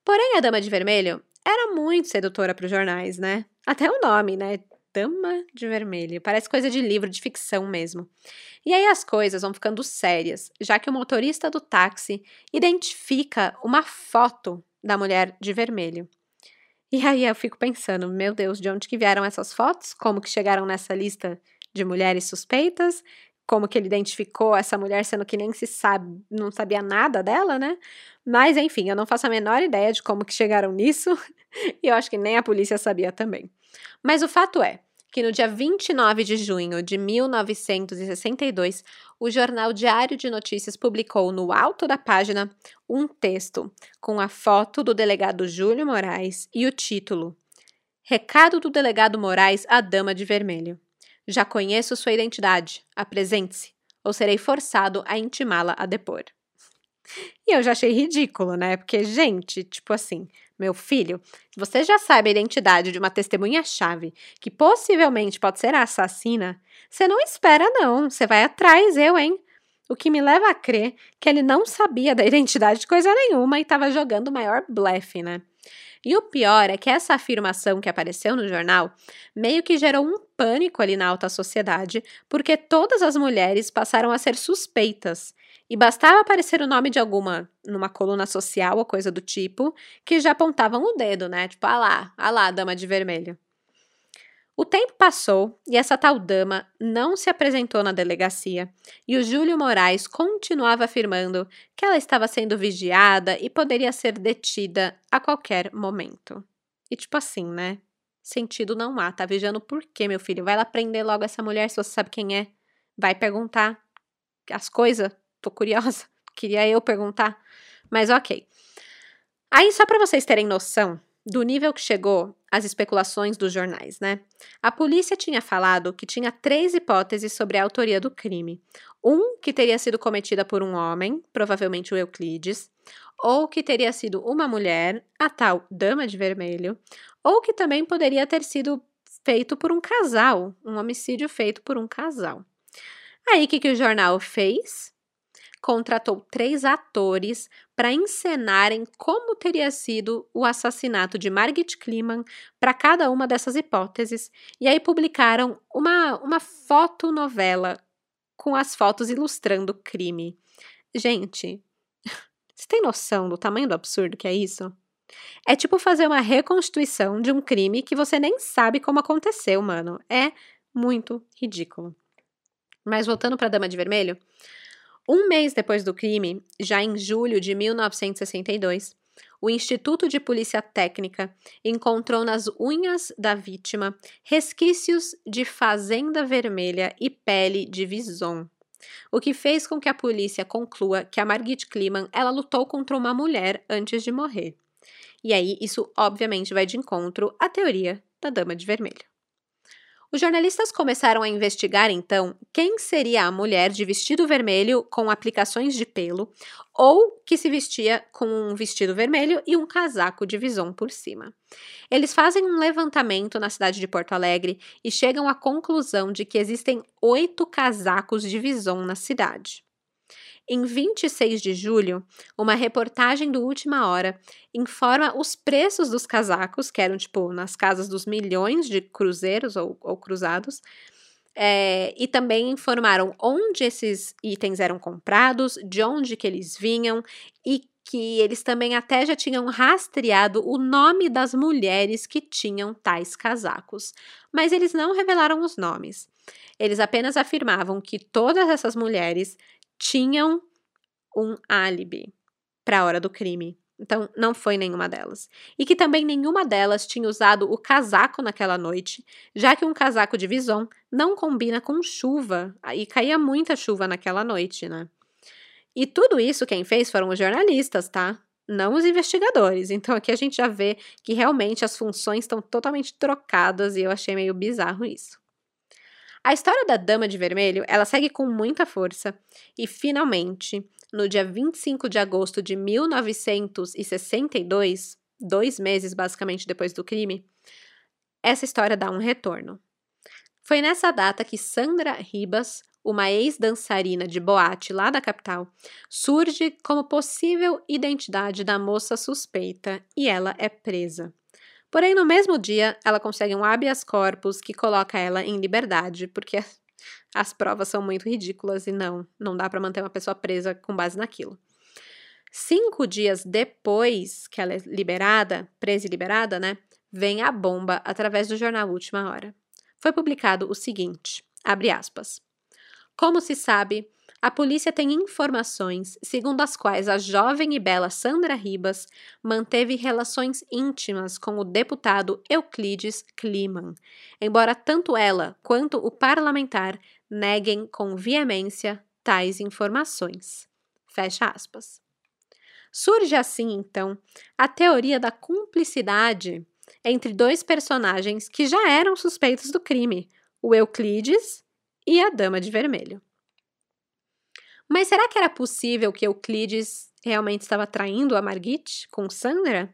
Porém, a Dama de Vermelho era muito sedutora para os jornais, né? Até o nome, né? Dama de Vermelho. Parece coisa de livro de ficção mesmo. E aí as coisas vão ficando sérias, já que o motorista do táxi identifica uma foto da mulher de vermelho. E aí eu fico pensando, meu Deus, de onde que vieram essas fotos? Como que chegaram nessa lista de mulheres suspeitas? Como que ele identificou essa mulher, sendo que nem se sabe, não sabia nada dela, né? Mas enfim, eu não faço a menor ideia de como que chegaram nisso, e eu acho que nem a polícia sabia também. Mas o fato é, que no dia 29 de junho de 1962, o jornal Diário de Notícias publicou no alto da página um texto com a foto do delegado Júlio Moraes e o título: Recado do delegado Moraes à Dama de Vermelho. Já conheço sua identidade, apresente-se, ou serei forçado a intimá-la a depor. E eu já achei ridículo, né? Porque, gente, tipo assim, meu filho, você já sabe a identidade de uma testemunha-chave que possivelmente pode ser a assassina, você não espera, não. Você vai atrás, eu, hein? O que me leva a crer que ele não sabia da identidade de coisa nenhuma e estava jogando o maior blefe, né? E o pior é que essa afirmação que apareceu no jornal meio que gerou um pânico ali na alta sociedade, porque todas as mulheres passaram a ser suspeitas e bastava aparecer o nome de alguma numa coluna social ou coisa do tipo, que já apontavam o dedo, né? Tipo, ah lá, ah lá, dama de vermelho. O tempo passou e essa tal dama não se apresentou na delegacia, e o Júlio Moraes continuava afirmando que ela estava sendo vigiada e poderia ser detida a qualquer momento. E tipo assim, né? Sentido não há. Tá vigiando por quê, meu filho? Vai lá prender logo essa mulher se você sabe quem é. Vai perguntar as coisas Tô curiosa. Queria eu perguntar. Mas ok. Aí, só para vocês terem noção do nível que chegou as especulações dos jornais, né? A polícia tinha falado que tinha três hipóteses sobre a autoria do crime. Um que teria sido cometida por um homem, provavelmente o Euclides, ou que teria sido uma mulher, a tal dama de vermelho, ou que também poderia ter sido feito por um casal, um homicídio feito por um casal. Aí o que, que o jornal fez? Contratou três atores para encenarem como teria sido o assassinato de Margit Kliman para cada uma dessas hipóteses, e aí publicaram uma, uma fotonovela com as fotos ilustrando o crime. Gente, você tem noção do tamanho do absurdo que é isso? É tipo fazer uma reconstituição de um crime que você nem sabe como aconteceu, mano. É muito ridículo. Mas voltando para a Dama de Vermelho, um mês depois do crime, já em julho de 1962, o Instituto de Polícia Técnica encontrou nas unhas da vítima resquícios de fazenda vermelha e pele de vison, o que fez com que a polícia conclua que a Margit Kliman ela lutou contra uma mulher antes de morrer. E aí isso obviamente vai de encontro à teoria da dama de vermelho. Os jornalistas começaram a investigar então quem seria a mulher de vestido vermelho com aplicações de pelo ou que se vestia com um vestido vermelho e um casaco de vison por cima. Eles fazem um levantamento na cidade de Porto Alegre e chegam à conclusão de que existem oito casacos de vison na cidade. Em 26 de julho, uma reportagem do Última Hora informa os preços dos casacos, que eram tipo nas casas dos milhões de cruzeiros ou, ou cruzados, é, e também informaram onde esses itens eram comprados, de onde que eles vinham e que eles também até já tinham rastreado o nome das mulheres que tinham tais casacos, mas eles não revelaram os nomes. Eles apenas afirmavam que todas essas mulheres tinham um álibi para a hora do crime. Então, não foi nenhuma delas. E que também nenhuma delas tinha usado o casaco naquela noite, já que um casaco de vison não combina com chuva. E caía muita chuva naquela noite, né? E tudo isso quem fez foram os jornalistas, tá? Não os investigadores. Então aqui a gente já vê que realmente as funções estão totalmente trocadas e eu achei meio bizarro isso. A história da Dama de Vermelho, ela segue com muita força e finalmente, no dia 25 de agosto de 1962, dois meses basicamente depois do crime, essa história dá um retorno. Foi nessa data que Sandra Ribas, uma ex-dançarina de boate lá da capital, surge como possível identidade da moça suspeita e ela é presa. Porém, no mesmo dia, ela consegue um habeas corpus que coloca ela em liberdade, porque as provas são muito ridículas e não, não dá para manter uma pessoa presa com base naquilo. Cinco dias depois que ela é liberada, presa e liberada, né, vem a bomba através do jornal Última Hora. Foi publicado o seguinte, abre aspas, como se sabe, a polícia tem informações segundo as quais a jovem e bela Sandra Ribas manteve relações íntimas com o deputado Euclides Kliman, embora tanto ela quanto o parlamentar neguem com veemência tais informações. Fecha aspas. Surge assim, então, a teoria da cumplicidade entre dois personagens que já eram suspeitos do crime, o Euclides e a Dama de Vermelho. Mas será que era possível que Euclides realmente estava traindo a Margit com Sandra?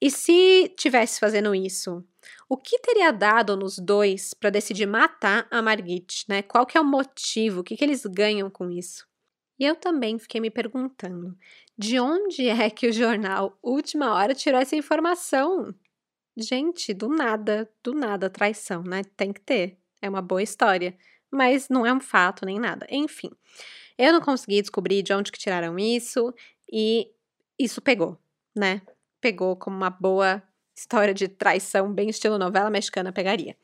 E se tivesse fazendo isso, o que teria dado nos dois para decidir matar a Margit, né? Qual que é o motivo? O que, que eles ganham com isso? E eu também fiquei me perguntando, de onde é que o jornal Última Hora tirou essa informação? Gente, do nada, do nada traição, né? Tem que ter. É uma boa história mas não é um fato nem nada. Enfim, eu não consegui descobrir de onde que tiraram isso e isso pegou, né? Pegou como uma boa história de traição, bem estilo novela mexicana pegaria.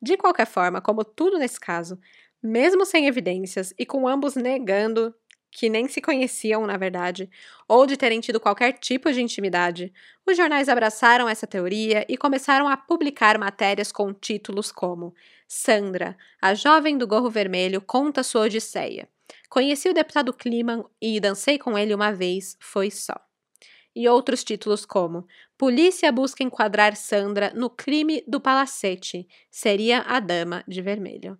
De qualquer forma, como tudo nesse caso, mesmo sem evidências e com ambos negando que nem se conheciam, na verdade, ou de terem tido qualquer tipo de intimidade, os jornais abraçaram essa teoria e começaram a publicar matérias com títulos como Sandra, a jovem do gorro vermelho, conta sua odisseia. Conheci o deputado Kliman e dancei com ele uma vez, foi só. E outros títulos como Polícia busca enquadrar Sandra no crime do palacete, seria a dama de vermelho.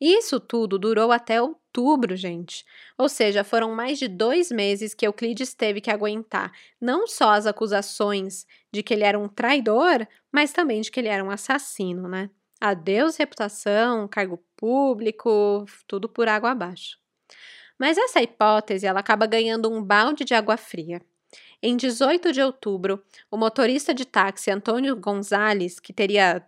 Isso tudo durou até outubro, gente. Ou seja, foram mais de dois meses que Euclides teve que aguentar não só as acusações de que ele era um traidor, mas também de que ele era um assassino, né? Adeus reputação, cargo público, tudo por água abaixo. Mas essa hipótese ela acaba ganhando um balde de água fria. Em 18 de outubro, o motorista de táxi Antônio Gonzalez, que teria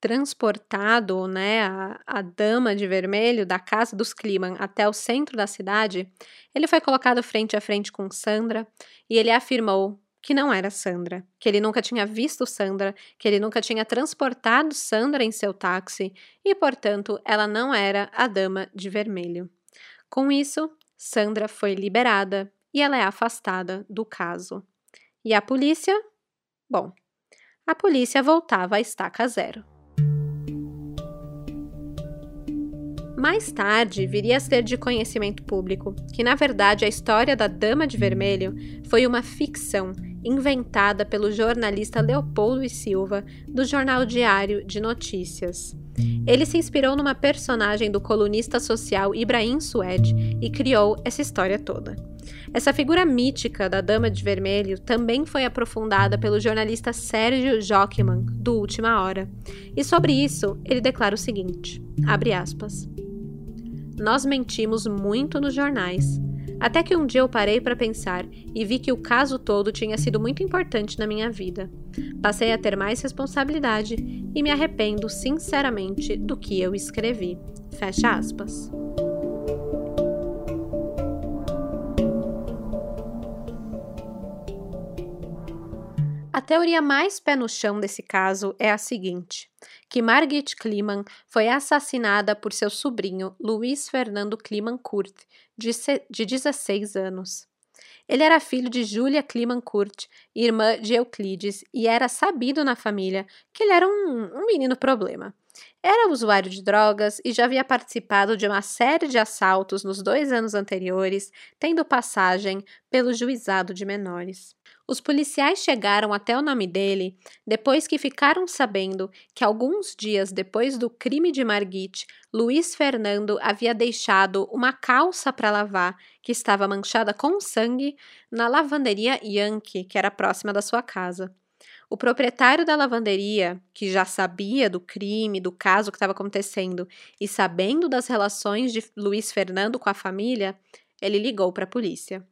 transportado né, a, a dama de vermelho da casa dos Kliman até o centro da cidade, ele foi colocado frente a frente com Sandra e ele afirmou que não era Sandra, que ele nunca tinha visto Sandra, que ele nunca tinha transportado Sandra em seu táxi e, portanto, ela não era a dama de vermelho. Com isso, Sandra foi liberada e ela é afastada do caso. E a polícia? Bom, a polícia voltava à estaca zero. Mais tarde, viria a ser de conhecimento público que, na verdade, a história da Dama de Vermelho foi uma ficção inventada pelo jornalista Leopoldo e Silva do Jornal Diário de Notícias. Ele se inspirou numa personagem do colunista social Ibrahim Sued e criou essa história toda. Essa figura mítica da Dama de Vermelho também foi aprofundada pelo jornalista Sérgio Jockman, do Última Hora. E sobre isso, ele declara o seguinte: abre aspas. Nós mentimos muito nos jornais. Até que um dia eu parei para pensar e vi que o caso todo tinha sido muito importante na minha vida. Passei a ter mais responsabilidade e me arrependo sinceramente do que eu escrevi. Fecha aspas. A teoria mais pé no chão desse caso é a seguinte: que Margit Kliman foi assassinada por seu sobrinho Luiz Fernando Kliman Kurt, de, de 16 anos. Ele era filho de Julia Kliman Kurt, irmã de Euclides, e era sabido na família que ele era um, um menino problema. Era usuário de drogas e já havia participado de uma série de assaltos nos dois anos anteriores, tendo passagem pelo juizado de menores. Os policiais chegaram até o nome dele depois que ficaram sabendo que alguns dias depois do crime de Margit, Luiz Fernando havia deixado uma calça para lavar que estava manchada com sangue na lavanderia Yankee, que era próxima da sua casa. O proprietário da lavanderia, que já sabia do crime, do caso que estava acontecendo e sabendo das relações de Luiz Fernando com a família, ele ligou para a polícia.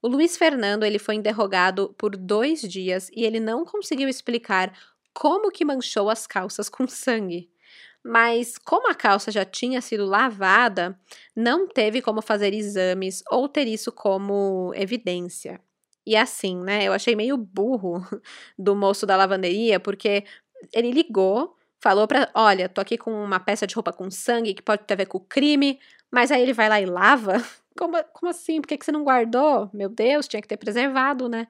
O Luiz Fernando ele foi interrogado por dois dias e ele não conseguiu explicar como que manchou as calças com sangue. Mas como a calça já tinha sido lavada, não teve como fazer exames ou ter isso como evidência. E assim, né? Eu achei meio burro do moço da lavanderia, porque ele ligou, falou pra. Olha, tô aqui com uma peça de roupa com sangue que pode ter a ver com o crime, mas aí ele vai lá e lava? Como, como assim? Por que, que você não guardou? Meu Deus, tinha que ter preservado, né?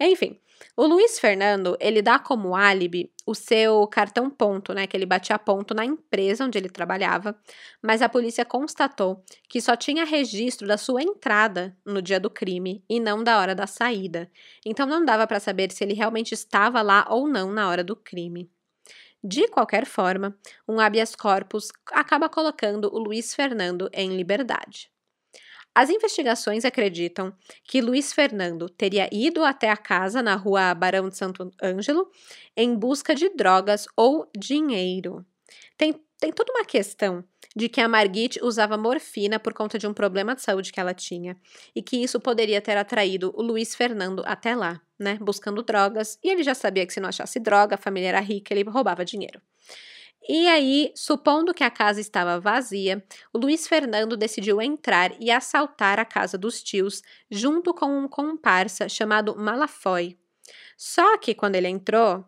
Enfim, o Luiz Fernando, ele dá como álibi o seu cartão ponto, né, que ele batia ponto na empresa onde ele trabalhava, mas a polícia constatou que só tinha registro da sua entrada no dia do crime e não da hora da saída. Então não dava para saber se ele realmente estava lá ou não na hora do crime. De qualquer forma, um habeas corpus acaba colocando o Luiz Fernando em liberdade. As investigações acreditam que Luiz Fernando teria ido até a casa na rua Barão de Santo Ângelo em busca de drogas ou dinheiro. Tem, tem toda uma questão de que a Margit usava morfina por conta de um problema de saúde que ela tinha e que isso poderia ter atraído o Luiz Fernando até lá, né, buscando drogas, e ele já sabia que se não achasse droga, a família era rica, ele roubava dinheiro. E aí, supondo que a casa estava vazia, o Luiz Fernando decidiu entrar e assaltar a casa dos tios, junto com um comparsa chamado Malafoy. Só que quando ele entrou,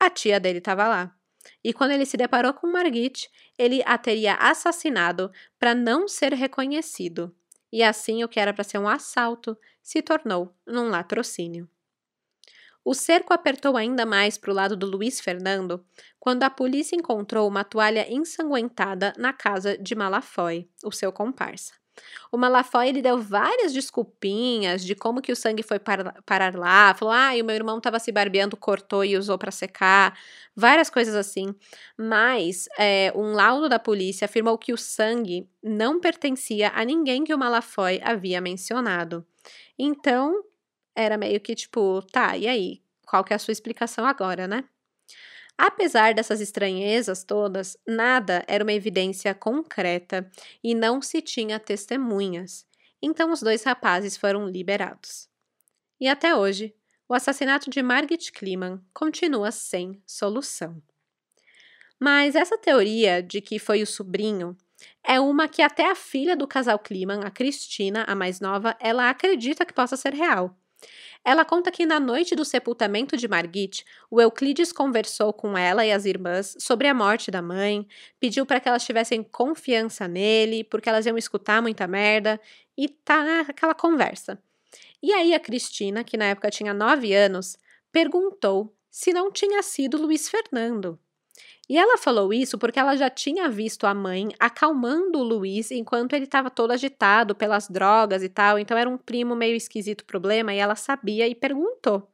a tia dele estava lá. E quando ele se deparou com Margit, ele a teria assassinado para não ser reconhecido. E assim o que era para ser um assalto se tornou num latrocínio. O cerco apertou ainda mais para o lado do Luiz Fernando quando a polícia encontrou uma toalha ensanguentada na casa de Malafoy, o seu comparsa. O Malafoy ele deu várias desculpinhas de como que o sangue foi parar lá. Falou, ah, o meu irmão estava se barbeando, cortou e usou para secar. Várias coisas assim. Mas é, um laudo da polícia afirmou que o sangue não pertencia a ninguém que o Malafoy havia mencionado. Então, era meio que tipo, tá, e aí? Qual que é a sua explicação agora, né? Apesar dessas estranhezas todas, nada era uma evidência concreta e não se tinha testemunhas. Então os dois rapazes foram liberados. E até hoje, o assassinato de Margit Kliman continua sem solução. Mas essa teoria de que foi o sobrinho é uma que até a filha do casal Kliman, a Cristina, a mais nova, ela acredita que possa ser real. Ela conta que na noite do sepultamento de Margit, o Euclides conversou com ela e as irmãs sobre a morte da mãe, pediu para que elas tivessem confiança nele, porque elas iam escutar muita merda, e tá aquela conversa. E aí a Cristina, que na época tinha nove anos, perguntou se não tinha sido Luiz Fernando. E ela falou isso porque ela já tinha visto a mãe acalmando o Luiz enquanto ele estava todo agitado pelas drogas e tal. Então era um primo meio esquisito problema e ela sabia e perguntou.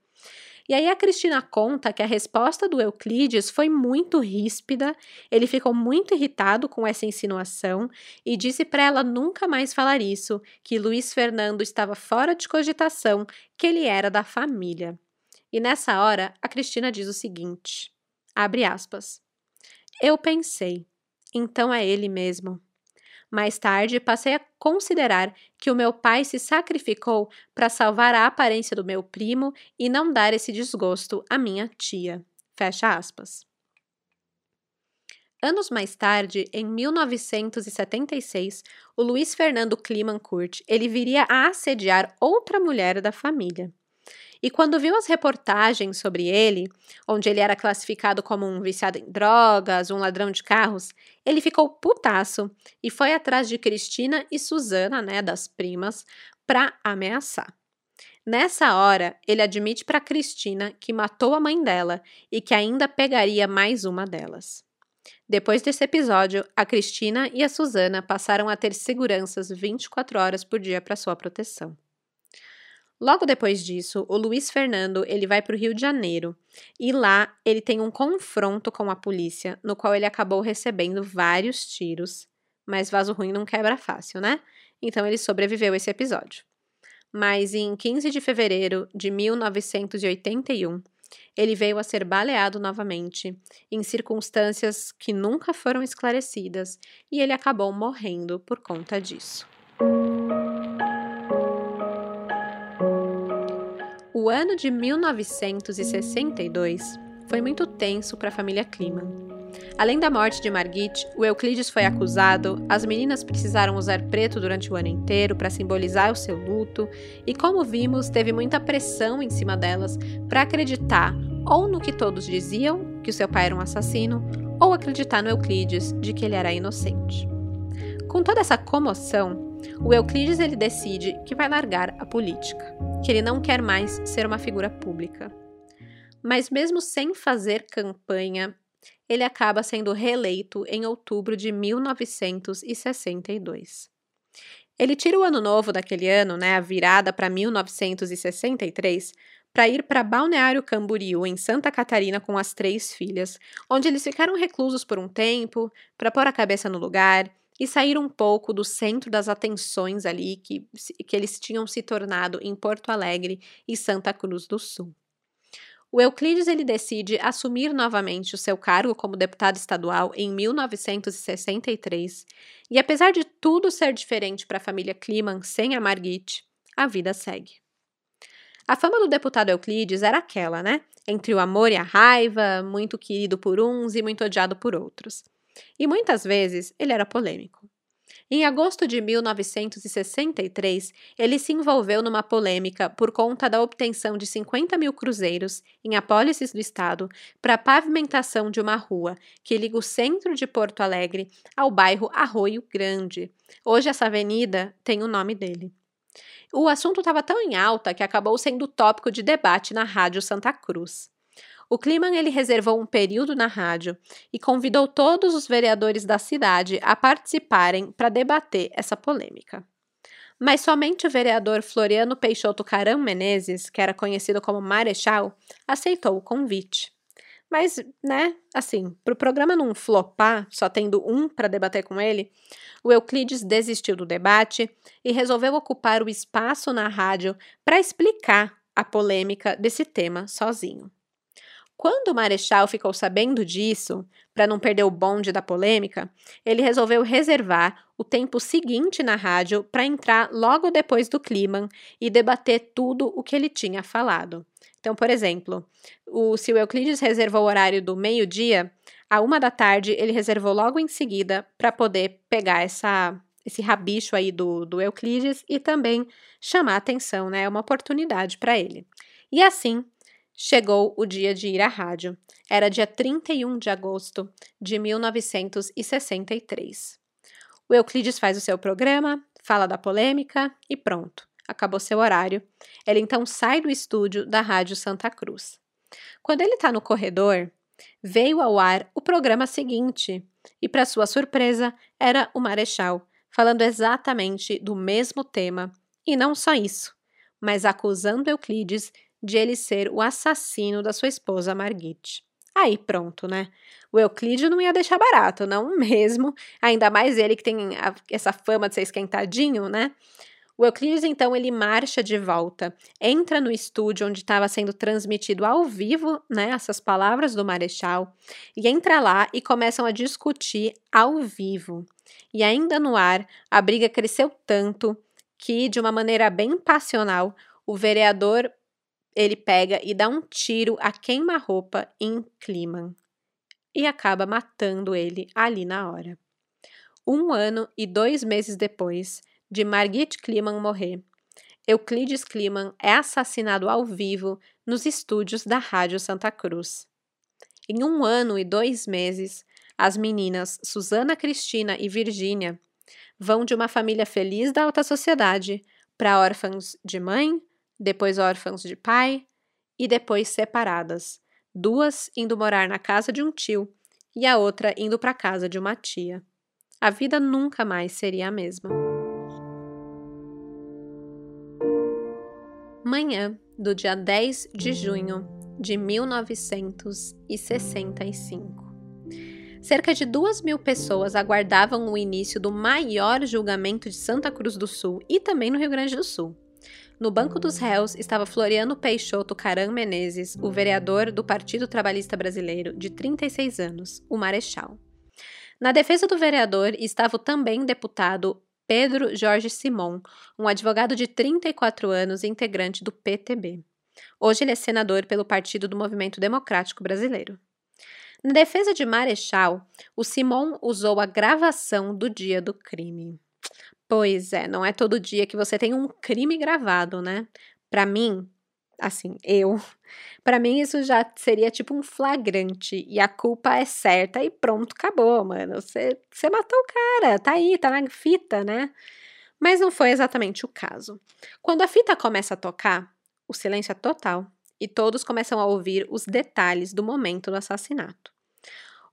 E aí a Cristina conta que a resposta do Euclides foi muito ríspida, ele ficou muito irritado com essa insinuação e disse para ela nunca mais falar isso, que Luiz Fernando estava fora de cogitação, que ele era da família. E nessa hora, a Cristina diz o seguinte: abre aspas. Eu pensei, então é ele mesmo. Mais tarde, passei a considerar que o meu pai se sacrificou para salvar a aparência do meu primo e não dar esse desgosto à minha tia. Fecha aspas. Anos mais tarde, em 1976, o Luiz Fernando Climancurt ele viria a assediar outra mulher da família. E quando viu as reportagens sobre ele, onde ele era classificado como um viciado em drogas, um ladrão de carros, ele ficou putaço e foi atrás de Cristina e Suzana, né, das primas, para ameaçar. Nessa hora, ele admite para Cristina que matou a mãe dela e que ainda pegaria mais uma delas. Depois desse episódio, a Cristina e a Susana passaram a ter seguranças 24 horas por dia para sua proteção. Logo depois disso, o Luiz Fernando ele vai para o Rio de Janeiro e lá ele tem um confronto com a polícia, no qual ele acabou recebendo vários tiros, mas vaso ruim não quebra fácil, né? Então ele sobreviveu esse episódio. Mas em 15 de fevereiro de 1981, ele veio a ser baleado novamente, em circunstâncias que nunca foram esclarecidas, e ele acabou morrendo por conta disso. O ano de 1962 foi muito tenso para a família Kliman. Além da morte de Margit, o Euclides foi acusado, as meninas precisaram usar preto durante o ano inteiro para simbolizar o seu luto, e como vimos, teve muita pressão em cima delas para acreditar ou no que todos diziam, que o seu pai era um assassino, ou acreditar no Euclides de que ele era inocente. Com toda essa comoção, o Euclides ele decide que vai largar a política, que ele não quer mais ser uma figura pública. Mas mesmo sem fazer campanha, ele acaba sendo reeleito em outubro de 1962. Ele tira o ano novo daquele ano, né, a virada para 1963, para ir para Balneário Camboriú, em Santa Catarina, com as três filhas, onde eles ficaram reclusos por um tempo, para pôr a cabeça no lugar e sair um pouco do centro das atenções ali que, que eles tinham se tornado em Porto Alegre e Santa Cruz do Sul. O Euclides ele decide assumir novamente o seu cargo como deputado estadual em 1963, e apesar de tudo ser diferente para a família Kliman sem a Margit, a vida segue. A fama do deputado Euclides era aquela, né? Entre o amor e a raiva, muito querido por uns e muito odiado por outros. E muitas vezes ele era polêmico. Em agosto de 1963, ele se envolveu numa polêmica por conta da obtenção de 50 mil cruzeiros em apólices do Estado para a pavimentação de uma rua que liga o centro de Porto Alegre ao bairro Arroio Grande. Hoje, essa avenida tem o nome dele. O assunto estava tão em alta que acabou sendo tópico de debate na Rádio Santa Cruz. O Kliman ele reservou um período na rádio e convidou todos os vereadores da cidade a participarem para debater essa polêmica. Mas somente o vereador Floriano Peixoto Caram Menezes, que era conhecido como Marechal, aceitou o convite. Mas, né, assim, para o programa não flopar, só tendo um para debater com ele, o Euclides desistiu do debate e resolveu ocupar o espaço na rádio para explicar a polêmica desse tema sozinho. Quando o Marechal ficou sabendo disso, para não perder o bonde da polêmica, ele resolveu reservar o tempo seguinte na rádio para entrar logo depois do Kliman e debater tudo o que ele tinha falado. Então, por exemplo, o, se o Euclides reservou o horário do meio-dia, a uma da tarde ele reservou logo em seguida para poder pegar essa, esse rabicho aí do, do Euclides e também chamar atenção, né? É uma oportunidade para ele. E assim, Chegou o dia de ir à rádio. Era dia 31 de agosto de 1963. O Euclides faz o seu programa, fala da polêmica e pronto, acabou seu horário. Ele então sai do estúdio da Rádio Santa Cruz. Quando ele está no corredor, veio ao ar o programa seguinte e, para sua surpresa, era o Marechal, falando exatamente do mesmo tema. E não só isso, mas acusando Euclides de ele ser o assassino da sua esposa Margit. Aí pronto, né? O Euclídeo não ia deixar barato, não mesmo. Ainda mais ele que tem a, essa fama de ser esquentadinho, né? O Euclides, então, ele marcha de volta, entra no estúdio onde estava sendo transmitido ao vivo, né, essas palavras do Marechal, e entra lá e começam a discutir ao vivo. E ainda no ar, a briga cresceu tanto que, de uma maneira bem passional, o vereador ele pega e dá um tiro a queima-roupa em Kliman e acaba matando ele ali na hora. Um ano e dois meses depois de Margit Kliman morrer, Euclides Kliman é assassinado ao vivo nos estúdios da Rádio Santa Cruz. Em um ano e dois meses, as meninas Susana Cristina e Virgínia vão de uma família feliz da alta sociedade para órfãos de mãe, depois órfãos de pai e depois separadas, duas indo morar na casa de um tio e a outra indo para casa de uma tia. A vida nunca mais seria a mesma. Manhã do dia 10 de junho de 1965. Cerca de duas mil pessoas aguardavam o início do maior julgamento de Santa Cruz do Sul e também no Rio Grande do Sul. No banco dos réus estava Floriano Peixoto Caram Menezes, o vereador do Partido Trabalhista Brasileiro, de 36 anos, o Marechal. Na defesa do vereador estava o também deputado Pedro Jorge Simon, um advogado de 34 anos e integrante do PTB. Hoje ele é senador pelo Partido do Movimento Democrático Brasileiro. Na defesa de Marechal, o Simon usou a gravação do dia do crime. Pois é, não é todo dia que você tem um crime gravado, né? Para mim, assim, eu, para mim isso já seria tipo um flagrante e a culpa é certa e pronto, acabou, mano. Você, você matou o cara, tá aí, tá na fita, né? Mas não foi exatamente o caso. Quando a fita começa a tocar, o silêncio é total e todos começam a ouvir os detalhes do momento do assassinato.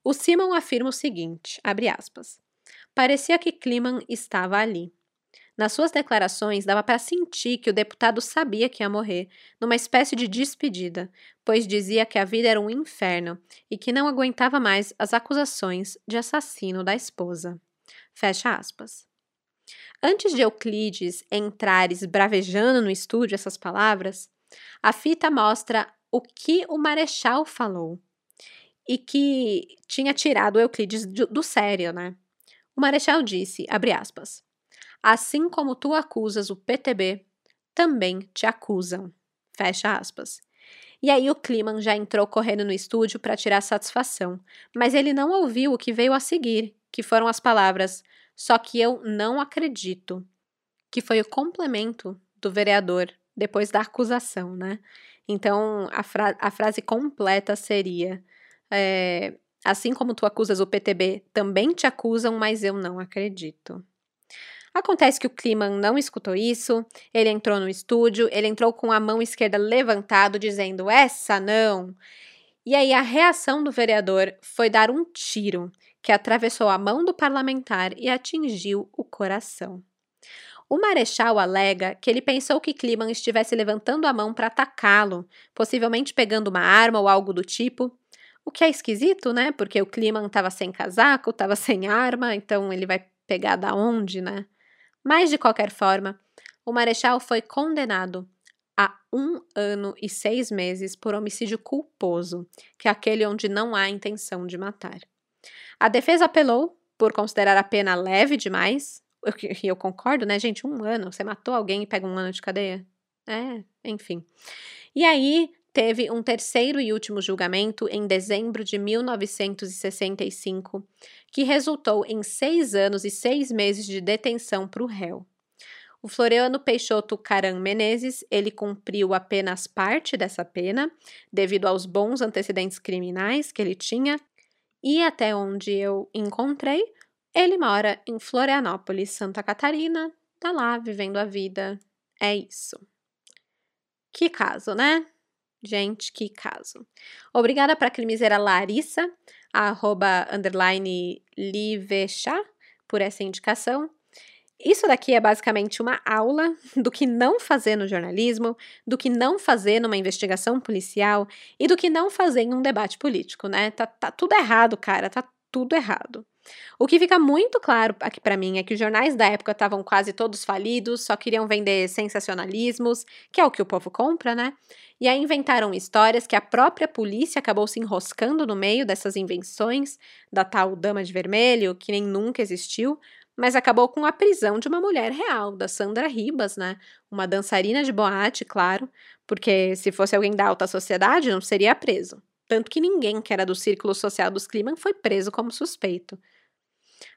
O Simon afirma o seguinte, abre aspas, parecia que Kliman estava ali. Nas suas declarações, dava para sentir que o deputado sabia que ia morrer, numa espécie de despedida, pois dizia que a vida era um inferno e que não aguentava mais as acusações de assassino da esposa. Fecha aspas. Antes de Euclides entrar esbravejando no estúdio essas palavras, a fita mostra o que o Marechal falou e que tinha tirado Euclides do, do sério, né? O Marechal disse, aspas, assim como tu acusas o PTB, também te acusam, fecha aspas. E aí o Kliman já entrou correndo no estúdio para tirar satisfação, mas ele não ouviu o que veio a seguir, que foram as palavras só que eu não acredito. Que foi o complemento do vereador depois da acusação, né? Então, a, fra a frase completa seria: é, Assim como tu acusas o PTB, também te acusam, mas eu não acredito. Acontece que o Kliman não escutou isso, ele entrou no estúdio, ele entrou com a mão esquerda levantada, dizendo: Essa não! E aí a reação do vereador foi dar um tiro que atravessou a mão do parlamentar e atingiu o coração. O marechal alega que ele pensou que Kliman estivesse levantando a mão para atacá-lo, possivelmente pegando uma arma ou algo do tipo. O que é esquisito, né? Porque o Kliman estava sem casaco, estava sem arma, então ele vai pegar da onde, né? Mas, de qualquer forma, o marechal foi condenado a um ano e seis meses por homicídio culposo, que é aquele onde não há intenção de matar. A defesa apelou por considerar a pena leve demais. E eu, eu concordo, né, gente? Um ano. Você matou alguém e pega um ano de cadeia? É, enfim. E aí teve um terceiro e último julgamento em dezembro de 1965, que resultou em seis anos e seis meses de detenção para o réu. O Floriano Peixoto Caram Menezes, ele cumpriu apenas parte dessa pena, devido aos bons antecedentes criminais que ele tinha, e até onde eu encontrei, ele mora em Florianópolis, Santa Catarina, tá lá vivendo a vida. É isso. Que caso, né? Gente, que caso. Obrigada para a crimiseira Larissa, arroba underline Livechá, por essa indicação. Isso daqui é basicamente uma aula do que não fazer no jornalismo, do que não fazer numa investigação policial e do que não fazer em um debate político, né? Tá, tá tudo errado, cara, tá tudo errado. O que fica muito claro aqui para mim é que os jornais da época estavam quase todos falidos, só queriam vender sensacionalismos, que é o que o povo compra, né? E aí inventaram histórias que a própria polícia acabou se enroscando no meio dessas invenções da tal dama de vermelho, que nem nunca existiu, mas acabou com a prisão de uma mulher real, da Sandra Ribas, né? Uma dançarina de boate, claro, porque se fosse alguém da alta sociedade, não seria preso. Tanto que ninguém que era do círculo social dos Kliman foi preso como suspeito.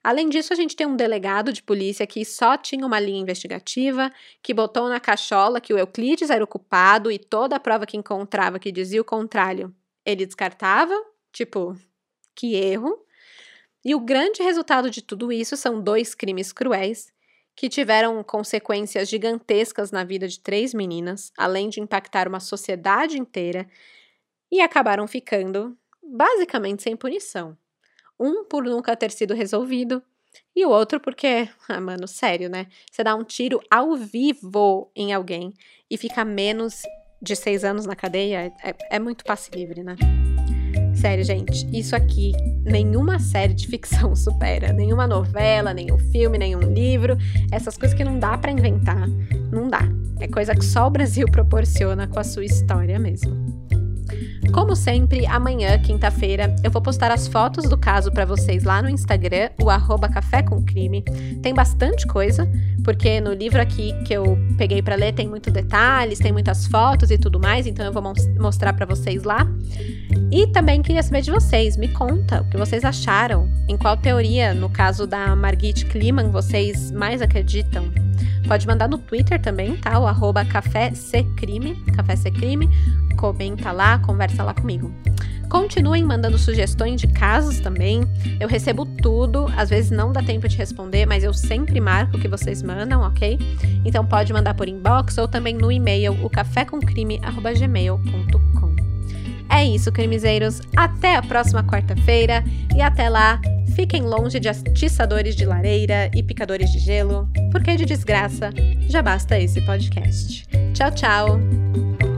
Além disso, a gente tem um delegado de polícia que só tinha uma linha investigativa, que botou na cachola que o Euclides era o culpado e toda a prova que encontrava que dizia o contrário, ele descartava. Tipo, que erro. E o grande resultado de tudo isso são dois crimes cruéis que tiveram consequências gigantescas na vida de três meninas, além de impactar uma sociedade inteira, e acabaram ficando basicamente sem punição. Um por nunca ter sido resolvido, e o outro porque, ah, mano, sério, né? Você dá um tiro ao vivo em alguém e fica menos de seis anos na cadeia, é, é muito passe livre, né? Sério, gente, isso aqui nenhuma série de ficção supera, nenhuma novela, nenhum filme, nenhum livro, essas coisas que não dá para inventar, não dá. É coisa que só o Brasil proporciona com a sua história mesmo. Como sempre, amanhã, quinta-feira, eu vou postar as fotos do caso para vocês lá no Instagram, o arroba Café com Crime. Tem bastante coisa, porque no livro aqui que eu peguei para ler tem muitos detalhes, tem muitas fotos e tudo mais, então eu vou mostrar para vocês lá. E também queria saber de vocês, me conta o que vocês acharam, em qual teoria, no caso da Margit Kliman, vocês mais acreditam. Pode mandar no Twitter também, tá? O arroba Café Crime, Café Crime. Comenta lá, conversa lá comigo. Continuem mandando sugestões de casos também. Eu recebo tudo, às vezes não dá tempo de responder, mas eu sempre marco o que vocês mandam, ok? Então pode mandar por inbox ou também no e-mail, o cafécomcrime.gmail.com. É isso, crimezeiros. Até a próxima quarta-feira e até lá, fiquem longe de atiçadores de lareira e picadores de gelo, porque de desgraça já basta esse podcast. Tchau, tchau!